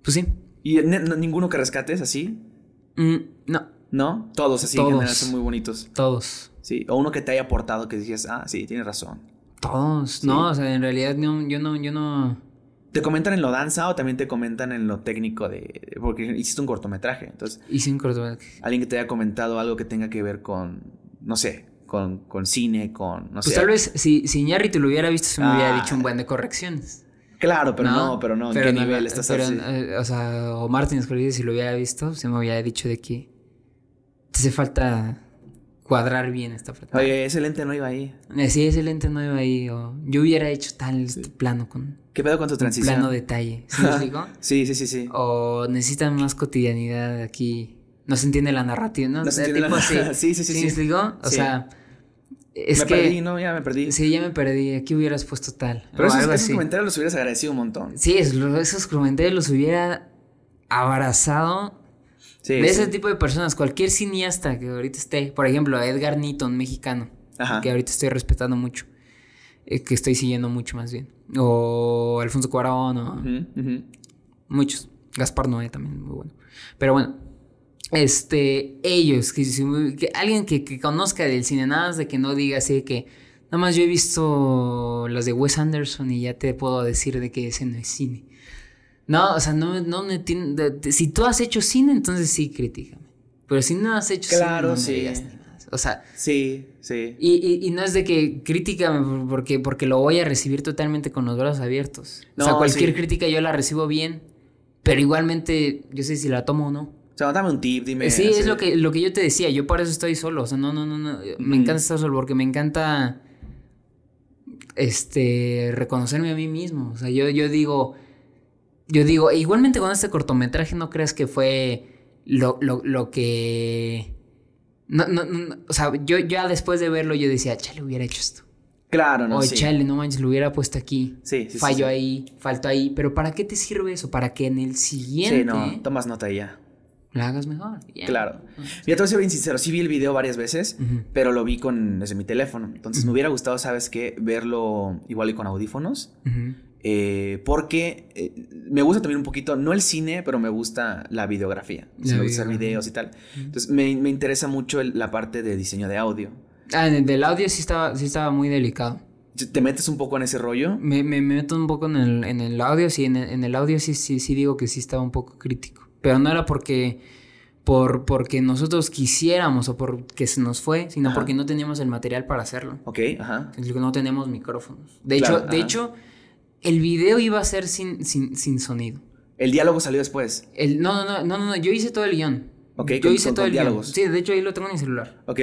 pues sí. ¿Y ninguno que rescates así? Mm, no, ¿No? Todos así Todos. en general son muy bonitos. todos. Sí. O uno que te haya aportado que dices, ah, sí, tienes razón. Todos. No, o sea, en realidad no, yo no, yo no. ¿Te comentan en lo danza o también te comentan en lo técnico de. Porque hiciste un cortometraje. Entonces, Hice un cortometraje. alguien que te haya comentado algo que tenga que ver con. No sé, con, con cine, con. No Pues sé. tal vez si, si Iñárritu lo hubiera visto, se me hubiera Ah. dicho un buen de correcciones. Claro, pero no, pero no. ¿En qué nivel estás pero, eh, o sea, o Martín Escolide, si lo hubiera visto, se me hubiera dicho de que te hace falta cuadrar bien esta frase. Oye, ese lente no iba ahí. Eh, Sí, ese lente no iba ahí. O yo hubiera hecho tal este plano con ¿Qué pedo con tu transición? plano detalle. ¿Sí me explico? Sí, sí, sí, sí. O necesitan más cotidianidad aquí. No se entiende la narrativa, ¿no? No se De entiende tipo la- así. Sí, sí, sí, ¿Sí sí. me explico? O Sí. sea, es me que... perdí, ¿no? Ya me perdí. Sí, ya me perdí. Aquí hubieras puesto tal. Pero esos, comentarios los hubieras agradecido un montón. Sí, esos comentarios los hubiera abrazado Sí. de sí. ese tipo de personas. Cualquier cineasta que ahorita esté, por ejemplo, Edgar Newton, mexicano, Ajá. que ahorita estoy respetando mucho, eh, que estoy siguiendo mucho más bien. O Alfonso Cuarón, o muchos. Gaspar Noé también, muy bueno. Pero bueno, este, ellos, que, alguien que, que conozca del cine, nada más de que no diga así de que, nada más yo he visto las de Wes Anderson y ya te puedo decir de que ese no es cine. No, o sea, no, no de- si tú has hecho cine, entonces sí, critícame. Pero si no has hecho Claro, cine, no me sí. digas ni más. O sea, Sí, sí. y, y- y no es de que críticame por- porque, porque lo voy a recibir totalmente con los brazos abiertos. o sea, No, cualquier sí. crítica yo la recibo bien, pero igualmente yo sé si la tomo o no. O sea, dame un tip, dime. sí, así. es lo que, lo que yo te decía, yo por eso estoy solo, o sea, no, no, no, no, me encanta estar solo porque me encanta, este, reconocerme a mí mismo, o sea, yo, yo digo, yo digo, e igualmente con este cortometraje no creas que fue lo, lo, lo que... No, no, no, o sea, yo ya después de verlo yo decía, chale, hubiera hecho esto. Claro, no o sí. chale, no manches, lo hubiera puesto aquí. Sí, sí, sí, Fallo sí. ahí, faltó ahí. Pero ¿para qué te sirve eso? Para que en el siguiente Sí, no, tomas nota ya. La hagas mejor. Claro. Mira, te voy a ser bien sincero. Sí vi el video varias veces, pero lo vi con desde mi teléfono. Entonces me hubiera gustado, ¿sabes qué? Verlo igual y con audífonos. Eh, porque eh, me gusta también un poquito, no el cine, pero me gusta la videografía. O sea, me gusta hacer videos y tal. Entonces me, me interesa mucho el- la parte de diseño de audio. Ah, en el del audio sí estaba, sí estaba muy delicado. ¿Te metes un poco en ese rollo? Me, me- me meto un poco en el, en el audio, sí, en el, en el audio sí, sí, sí digo que sí estaba un poco crítico. Pero no era porque, por, porque nosotros quisiéramos o porque se nos fue, sino Ajá. porque no teníamos el material para hacerlo. Ok, ajá. No tenemos micrófonos. De Claro, hecho, de hecho, el video iba a ser sin, sin, sin sonido. El diálogo salió después. El, no, no, no, no, no, yo hice todo el guion. Ok, yo con- hice con- todo con el guion. diálogos. Sí, de hecho ahí lo tengo en mi celular. Ok.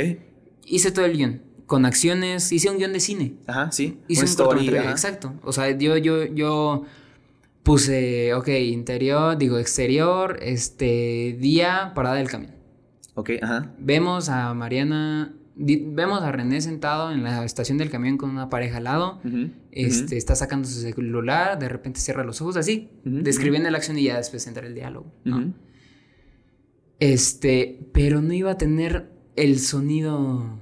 Hice todo el guion. Con acciones, hice un guion de cine. Ajá, sí. Hice Una un story, ajá. exacto. O sea, yo, yo, yo puse, ok, interior, digo, exterior, este, día, parada del camión. Ok, ajá. Vemos a Mariana, di- vemos a René sentado en la estación del camión con una pareja al lado. Este, está sacando su celular, de repente cierra los ojos así, describiendo la acción y ya después entra el diálogo. ¿no? Este, pero no iba a tener el sonido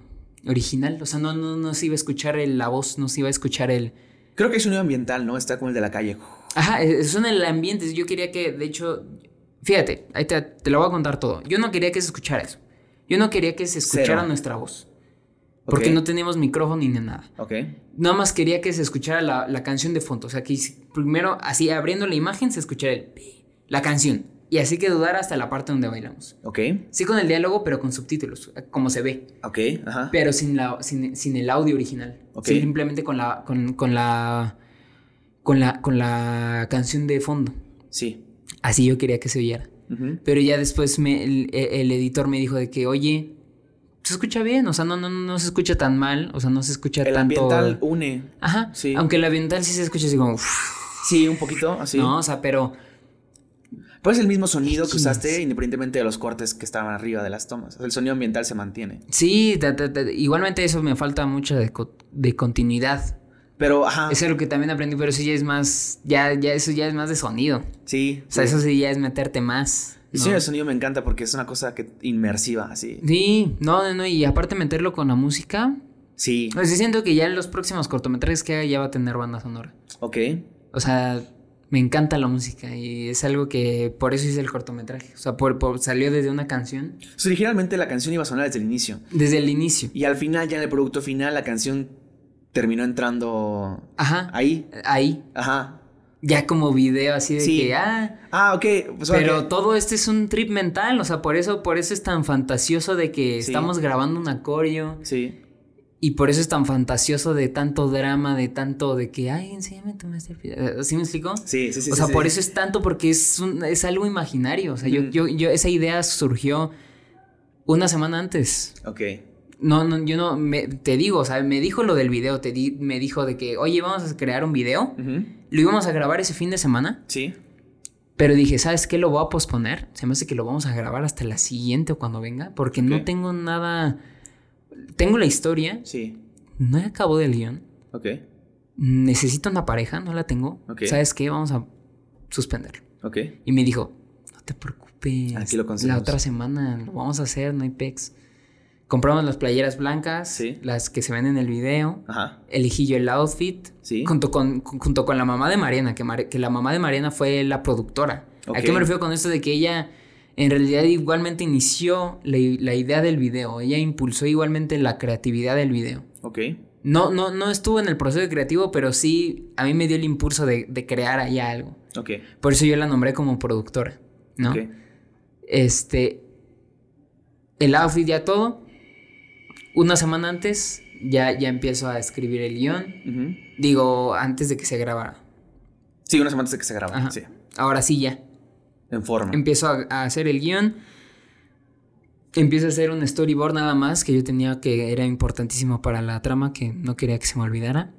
original, o sea, no, no, no se iba a escuchar el- la voz, no se iba a escuchar el... Creo que es sonido ambiental, ¿no? Está como el de la calle. Ajá, eh, son el ambiente, yo quería que, de hecho, fíjate, ahí te, te lo voy a contar todo. Yo no quería que se escuchara eso. Yo no quería que se escuchara Cero. nuestra voz. Porque no teníamos micrófono ni nada. Ok. Nada más quería que se escuchara la, la canción de fondo. O sea, que primero, así abriendo la imagen, se escuchara el la canción. Y así que dudara hasta la parte donde bailamos. Ok. Sí con el diálogo, pero con subtítulos, como se ve. Ok. Ajá. Pero sin, la, sin, sin el audio original. Ok. Simplemente con la, con, con la. Con la. Con la canción de fondo. Sí. Así yo quería que se oyera. Pero ya después me, el, el editor me dijo de que, oye, se escucha bien, o sea, no, no, no se escucha tan mal, o sea, no se escucha El tanto. ambiental une. Ajá. Sí. Aunque el ambiental sí se escucha así como. Sí, un poquito así. No, o sea, pero. Pues el mismo sonido que usaste independientemente de los cortes que estaban arriba de las tomas. O sea, el sonido ambiental se mantiene. Sí, igualmente eso me falta mucho de, co- de continuidad. Pero, ajá. Eso es lo que también aprendí, pero eso ya es más. Ya, ya, eso ya es más de sonido. Sí. O sea, sí. eso sí ya es meterte más. El ¿no? sonido del sonido me encanta porque es una cosa que inmersiva, así. Sí, no, no, no, y aparte meterlo con la música. Sí. Pues sí siento que ya en los próximos cortometrajes que haga ya va a tener banda sonora. Ok. O sea, me encanta la música y es algo que por eso hice el cortometraje. O sea, por, por- salió desde una canción, O sea, originalmente la canción iba a sonar desde el inicio. desde el inicio. Y al final, ya en el producto final, la canción terminó entrando Ajá. ahí. Ahí. Ajá. Ya como video así de Sí. que, ah, Ah, ok. Pues, pero ok. todo este es un trip mental, o sea, por eso, por eso es tan fantasioso de que Sí. estamos grabando un acorio Sí. y por eso es tan fantasioso de tanto drama, de tanto de que, ay, enséñame tu masterpiece. ¿Sí me explico? Sí, sí, sí. o sea, sí. por eso es tanto porque es, un- es algo imaginario. O sea, yo, Ujú. yo, yo, esa idea surgió una semana antes. Ok. No, no, yo no, me, te digo, o sea, me dijo lo del video, te di, me dijo de que, oye, vamos a crear un video. Lo íbamos a grabar ese fin de semana, Sí. pero dije, ¿sabes qué? Lo voy a posponer. Se me hace que lo vamos a grabar hasta la siguiente o cuando venga, porque no tengo nada. Tengo la historia, Sí. no acabo del guion. Ok. Necesito una pareja, no la tengo. Ok. ¿Sabes qué? Vamos a suspenderlo. Ok. Y me dijo, no te preocupes. Aquí lo La otra semana lo vamos a hacer, no hay pex. Compramos las playeras blancas, Sí. las que se ven en el video. Ajá. Elegí yo el outfit. Sí. Junto con, junto con la mamá de Mariana, que, Mar- que la mamá de Mariana fue la productora. ¿A qué me refiero con esto de que ella en realidad igualmente inició la, la idea del video? Ella impulsó igualmente la creatividad del video. Ok. No, no, no estuvo en el proceso creativo, pero sí a mí me dio el impulso de, de crear ahí algo. Ok. Por eso yo la nombré como productora. Este. El outfit ya todo. Una semana antes ya, ya empiezo a escribir el guion. Digo, antes de que se grabara. Sí, unas semanas de que se graba. Ajá. Sí. Ahora sí ya. En forma. Empiezo a, a hacer el guion. Empiezo a hacer un storyboard nada más que yo tenía que era importantísimo para la trama, que no quería que se me olvidara.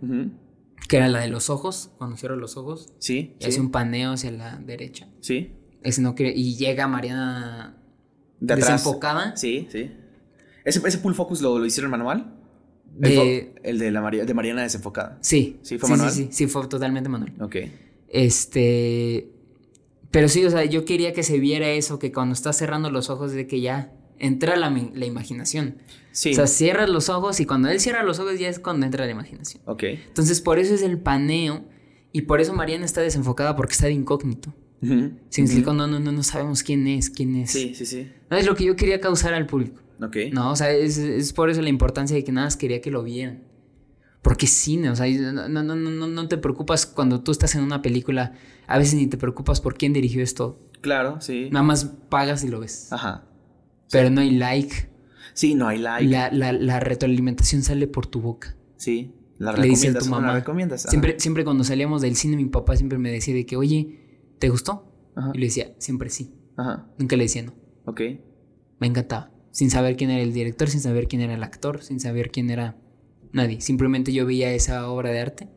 Que era la de los ojos, cuando cierro los ojos. Sí. Y sí. hace un paneo hacia la derecha. Sí. Ese no y llega Mariana De desenfocada. Sí, sí. ¿Ese, ese pull focus lo, lo hicieron manual? El, De- fo- el de, la María, de Mariana desenfocada. Sí. Sí, fue sí, manual. Sí, sí, sí, fue totalmente manual. Ok. Este. Pero sí, o sea, yo quería que se viera eso, que cuando estás cerrando los ojos, de que ya entra la, la imaginación. Sí. O sea, cierras los ojos y cuando él cierra los ojos ya es cuando entra la imaginación. ok. Entonces, por eso es el paneo y por eso Mariana está desenfocada porque está de incógnito. Ujú. ¿Se me Ujú. explico? No, no, no, no sabemos quién es, quién es. Sí, sí, sí. No es lo que yo quería causar al público. Ok. No, o sea, es, es por eso la importancia de que nada más quería que lo vieran. Porque cine, o sea, no, no, no, no, no te preocupas cuando tú estás en una película, a veces ni te preocupas por quién dirigió esto. Claro, sí. Nada más pagas y lo ves. Ajá. Pero no hay like. Sí, no hay like. La, la, la retroalimentación sale por tu boca. Sí. La Le dice a tu mamá. La recomiendas. Ajá. Siempre, siempre cuando salíamos del cine, mi papá siempre me decía de que, oye, ¿te gustó? Ajá. Y le decía, siempre sí. Ajá. Nunca le decía no. Ok. Me encantaba. Sin saber quién era el director, sin saber quién era el actor, sin saber quién era nadie. Simplemente yo veía esa obra de arte,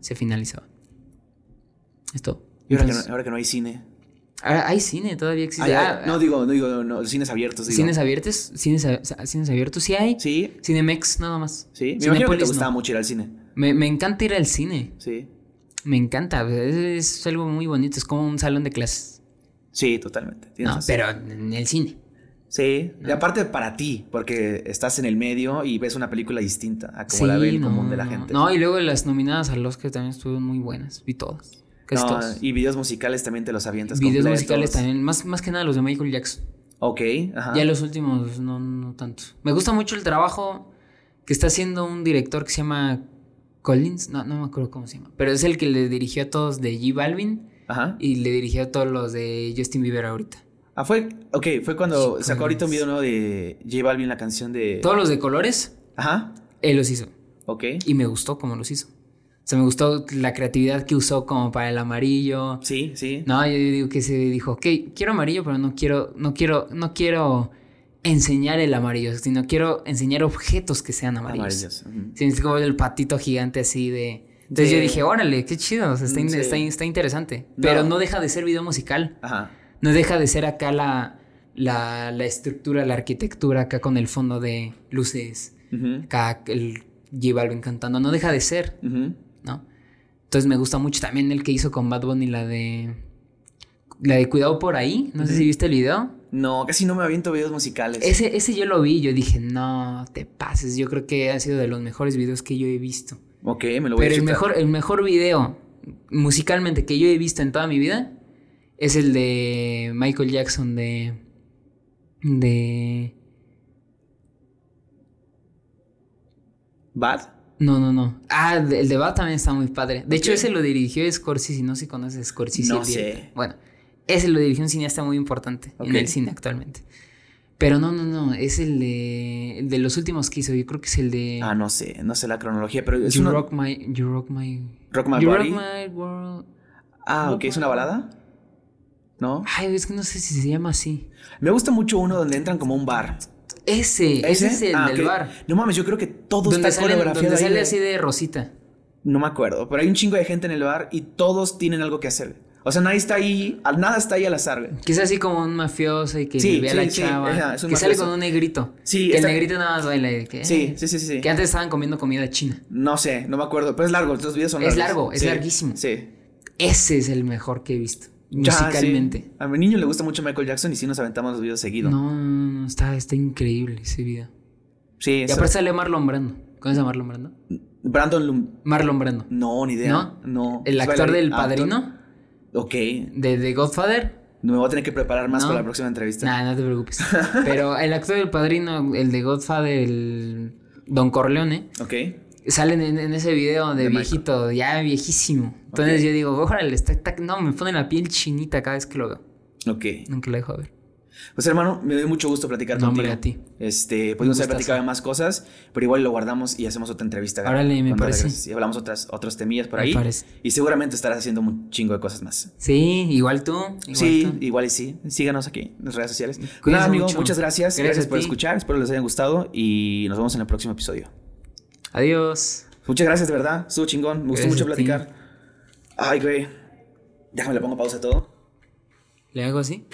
se finalizaba. Es todo. Y ahora, que no, ahora que no hay cine. ahora hay cine, todavía existe. Ah, Ah, no digo, no digo, no, cines abiertos. Digo. cines abiertos, cines, a- cines abiertos, sí hay. Sí, Cinemex, nada más. sí. Me imagino que te gustaba no. mucho ir al cine. Me, me encanta ir al cine. Sí. Me encanta. Es, es algo muy bonito. Es como un salón de clases. Sí, totalmente. Tienes No, razón. pero en el cine. Sí, y aparte para ti, porque estás en el medio y ves una película distinta a como la ve el no, común de la no. gente. No, y luego las nominadas al Oscar también estuvieron muy buenas. Vi todas. Casi No, todas. y videos musicales también te los avientas Videos completos. musicales también. Más, más que nada los de Michael Jackson. Ok, ajá. Ya los últimos no, no tanto. Me gusta mucho el trabajo que está haciendo un director que se llama Collins, no, no me acuerdo cómo se llama, pero es el que le dirigió a todos de G Balvin Ajá. y le dirigió a todos los de Justin Bieber ahorita. Ah, fue. Ok, fue cuando Sí, sacó ahorita un video nuevo de J Balvin, la canción de. Todos los de colores, Ajá. él los hizo. Ok. Y me gustó cómo los hizo. O sea, me gustó la creatividad que usó como para el amarillo. Sí, sí. No, yo digo que se dijo, ok, quiero amarillo, pero no quiero, no quiero, no quiero enseñar el amarillo, sino quiero enseñar objetos que sean amarillos. Amarillos. ujú. Sí, es como el patito gigante así de... Entonces De- yo dije, órale, qué chido, o sea, está, in- Sí. está, está interesante. Pero No. no deja de ser video musical. Ajá. No deja de ser acá la, la, la estructura, la arquitectura, acá con el fondo de luces, acá el J Balvin cantando. No deja de ser. ¿no? Entonces me gusta mucho también el que hizo con Bad Bunny, la de... La de Cuidado por ahí. No sé si viste el video. No, casi no me aviento videos musicales. Ese, ese yo lo vi, yo dije, no te pases. Yo creo que ha sido de los mejores videos que yo he visto. Ok, me lo voy Pero a el chutar. mejor, el mejor video musicalmente que yo he visto en toda mi vida es el de Michael Jackson de. de. ¿Bad? No, no, no. Ah, el de Bad también está muy padre. De hecho, ese lo dirigió Scorsese. No sé si conoces Scorsese. No sé. Bueno, ese lo dirigió un cineasta muy importante en el cine actualmente. Pero no, no, no. Es el de, el de los últimos que hizo. Yo creo que es el de. Ah, no sé, no sé la cronología, pero es you, uno- rock my, you Rock My. Rock My You Body. Rock My World. Ah, ok, es una balada. ¿No? Ay, es que no sé si se llama así. Me gusta mucho uno donde entran como a un bar. Ese, ese, es el Ah, del bar. No mames, yo creo que todo está sale, coreografiado donde sale así de rosita. No me acuerdo, pero hay un chingo de gente en el bar y todos tienen algo que hacer. O sea, nadie está ahí, nada está ahí al azar. Que es así como un mafioso y que Sí, le ve a la sí, chava. ajá, es que sale con un negrito. Sí, Que está- el negrito nada más baila. y que, Sí, eh, sí, sí, sí. Que antes estaban comiendo comida china. No sé, no me acuerdo, pero es largo, los videos son Es largos. largo, es larguísimo. Sí. Ese es el mejor que he visto. Ya, musicalmente. sí. A mi niño le gusta mucho Michael Jackson y sí nos aventamos los videos seguido. No, no, no, está, está increíble ese video. Sí, Y eso. aparte sale Marlon Brando. ¿Conoces a Marlon Brando? Brandon Lum. Marlon Brando. No, ni idea. ¿No? No. El ¿Es actor del Ah, padrino actor. Ok. de The Godfather. Me voy a tener que preparar más No. para la próxima entrevista. Nah, no te preocupes. Pero el actor del padrino, el de Godfather, el Don Corleone, Ok. Salen en, en ese video de, De Michael. viejito, ya viejísimo. Entonces yo digo, órale, está, está- no, me pone la piel chinita cada vez que lo veo. Ok. Nunca lo dejo de ver. Pues hermano, me dio mucho gusto platicar No, contigo. a ti. Este, pudimos haber platicado de más cosas, pero igual lo guardamos y hacemos otra entrevista. Órale, me parece. Y hablamos otras, otros temillas por Me ahí. parece. Y seguramente estarás haciendo un chingo de cosas más. Sí, igual tú. igual sí, tú. igual y sí. Síganos aquí en las redes sociales. Cuídense Nada, amigo, mucho. muchas gracias. Gracias Gracias, por escuchar. Espero les haya gustado y nos vemos en el próximo episodio. Adiós. Muchas gracias, de verdad. Estuvo chingón. Me gustó mucho platicar. Ay, güey. Déjame le pongo pausa a todo. ¿Le hago así?